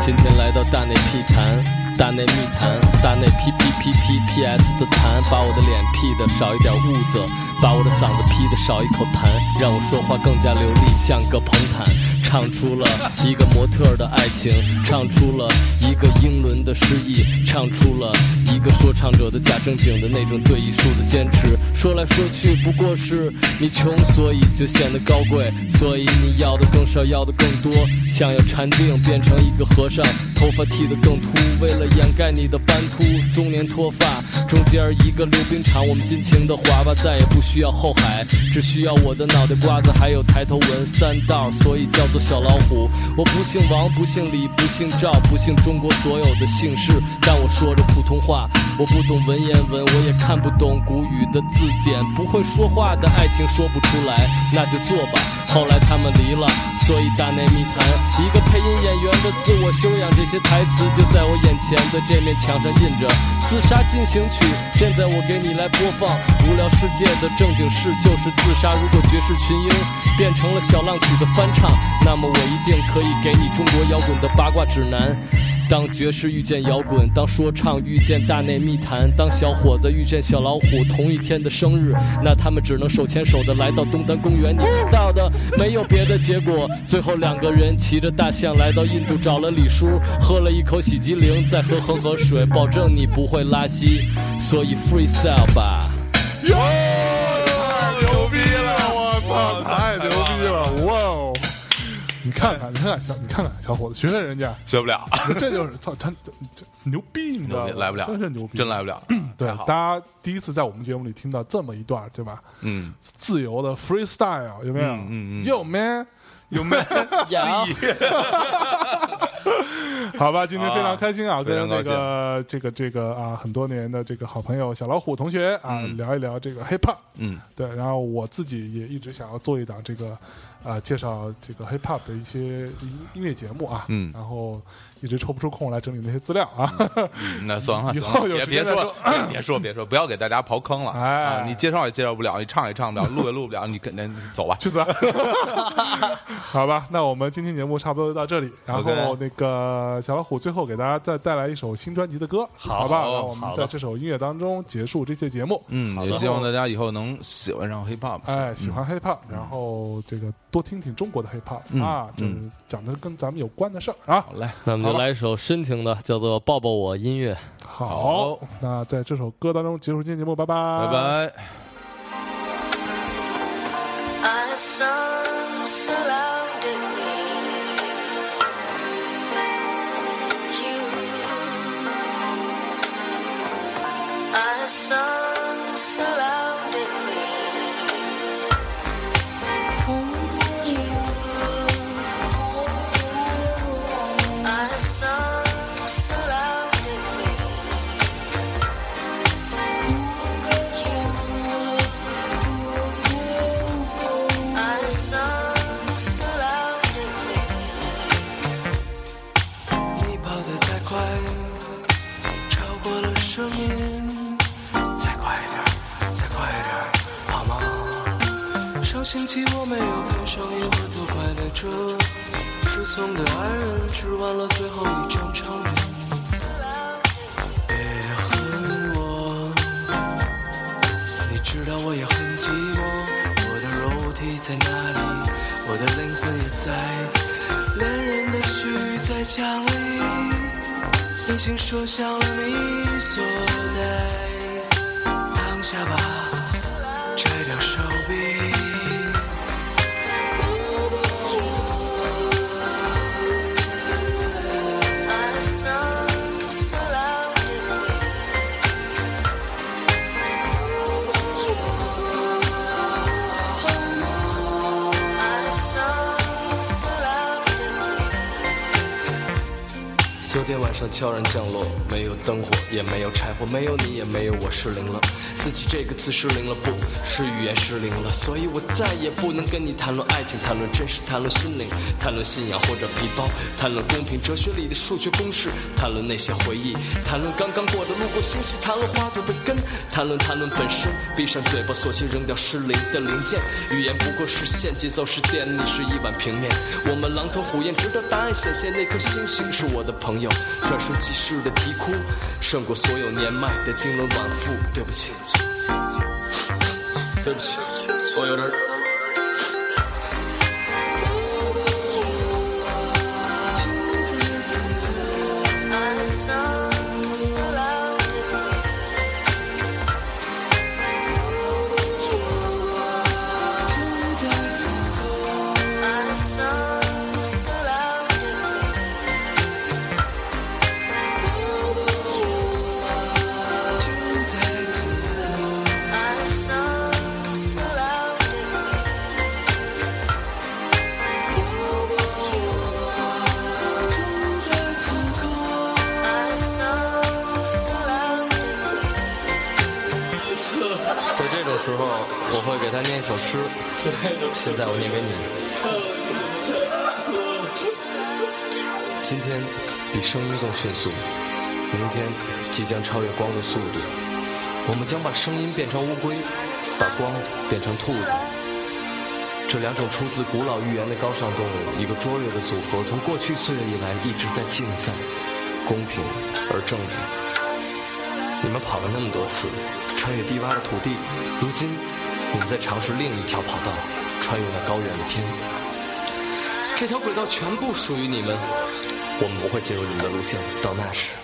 今天来到大内 P 谈，大内密谈，大内 P P P P P S 的谈，把我的脸 P 的少一点痦子，把我的嗓子劈的少一口痰，让我说话更加流利，像个彭坦，唱出了一个模特的爱情，唱出了一个英伦的诗意，唱出了一个说唱者的假正经的那种对艺术的坚持。说来说去，不过是你穷，所以就显得高贵，所以你要的更少，要的更多，想要禅定，变成一个和尚，头发剃得更秃，为了掩盖你的斑秃，中年脱发，中间一个溜冰场，我们尽情的滑吧，再也不需需要后海，只需要我的脑袋瓜子，还有抬头纹三道，所以叫做小老虎。我不姓王，不姓李，不姓赵，不姓中国所有的姓氏，但我说着普通话，我不懂文言文，我也看不懂古语的字典，不会说话的爱情说不出来，那就做吧。后来他们离了，所以大内密谈，一个配音演员的自我修养，这些台词就在我眼前的这面墙上印着。自杀进行曲，现在我给你来播放。无聊世界的正经事就是自杀。如果爵士群英变成了小浪曲的翻唱，那么我一定可以给你中国摇滚的八卦指南。当爵士遇见摇滚，当说唱遇见大内密谈，当小伙子遇见小老虎，同一天的生日，那他们只能手牵手的来到东单公园。你知道的，没有别的结果。最后两个人骑着大象来到印度，找了李叔，喝了一口洗涤灵，再喝恒河水，保证你不会拉稀。所以 freestyle 吧。哟，太牛逼了！我操，看看，你看看小，你看看小伙子，学学人家，学不了，这就是操他这这牛逼，你知道吗？来不了真是牛逼，真来不了。对大家第一次在我们节目里听到这么一段，对吧？嗯，自由的 freestyle 有没有？嗯嗯嗯有 man。有没有好吧，今天非常开心啊，跟那个这个这个啊很多年的这个好朋友小老虎同学啊、嗯聊一聊这个 hip hop。嗯对，然后我自己也一直想要做一档这个，呃，介绍这个 hip hop 的一些音音乐节目啊，嗯。然后一直抽不出空来整理那些资料啊，嗯那算了，以后有别别说，别说，别说，不要给大家刨坑了哎啊！你介绍也介绍不了，你唱也唱不了，录也录不了，你肯定走吧。去死！好吧，那我们今天节目差不多就到这里。然后那个小老虎最后给大家再带来一首新专辑的歌，好吧？好我们在这首音乐当中结束这期节目。嗯，也希望大家以后能喜欢上 hip hop。哎，喜欢 hip hop，、然后这个多听听中国的 hip hop、嗯啊，就是讲的跟咱们有关的事儿啊。好嘞，那我来一首深情的，叫做《抱抱我》音乐。好，好那在这首歌当中结束今天节目，拜拜，拜。拜。Sun 吗？上星期我没有看上映，我都快乐着。失聪的爱人吃完了最后一张唱片。别恨我，你知道我也很寂寞。我的肉体在哪里？我的灵魂也在。恋人的絮在墙里，已经射向了你所在。躺下吧，拆掉手臂。昨天晚上悄然降落，没有灯火，也没有柴火，没有你，也没有我，失灵了。自己这个词失灵了，不是语言失灵了，所以我再也不能跟你谈论爱情，谈论真实，谈论心灵，谈论信仰或者皮包，谈论公平，哲学里的数学公式，谈论那些回忆，谈论刚刚过的路过星系，谈论花朵的根，谈论谈论本身。闭上嘴巴，索性扔掉失灵的零件。语言不过是线，节奏是电，你是一碗平面。我们狼吞虎咽，直到答案显现。那颗星星是我的朋友，转瞬即逝的啼哭，胜过所有年迈的经纶往复。对不起，对不起，我有点。现在我念给你。今天比声音更迅速，明天即将超越光的速度。我们将把声音变成乌龟，把光变成兔子。这两种出自古老寓言的高尚动物，一个卓越的组合，从过去岁月以来一直在竞赛，公平而正直。你们跑了那么多次，穿越低洼的土地，如今你们在尝试另一条跑道，穿越那高远的天。这条轨道全部属于你们，我们不会进入你们的路线。到那时，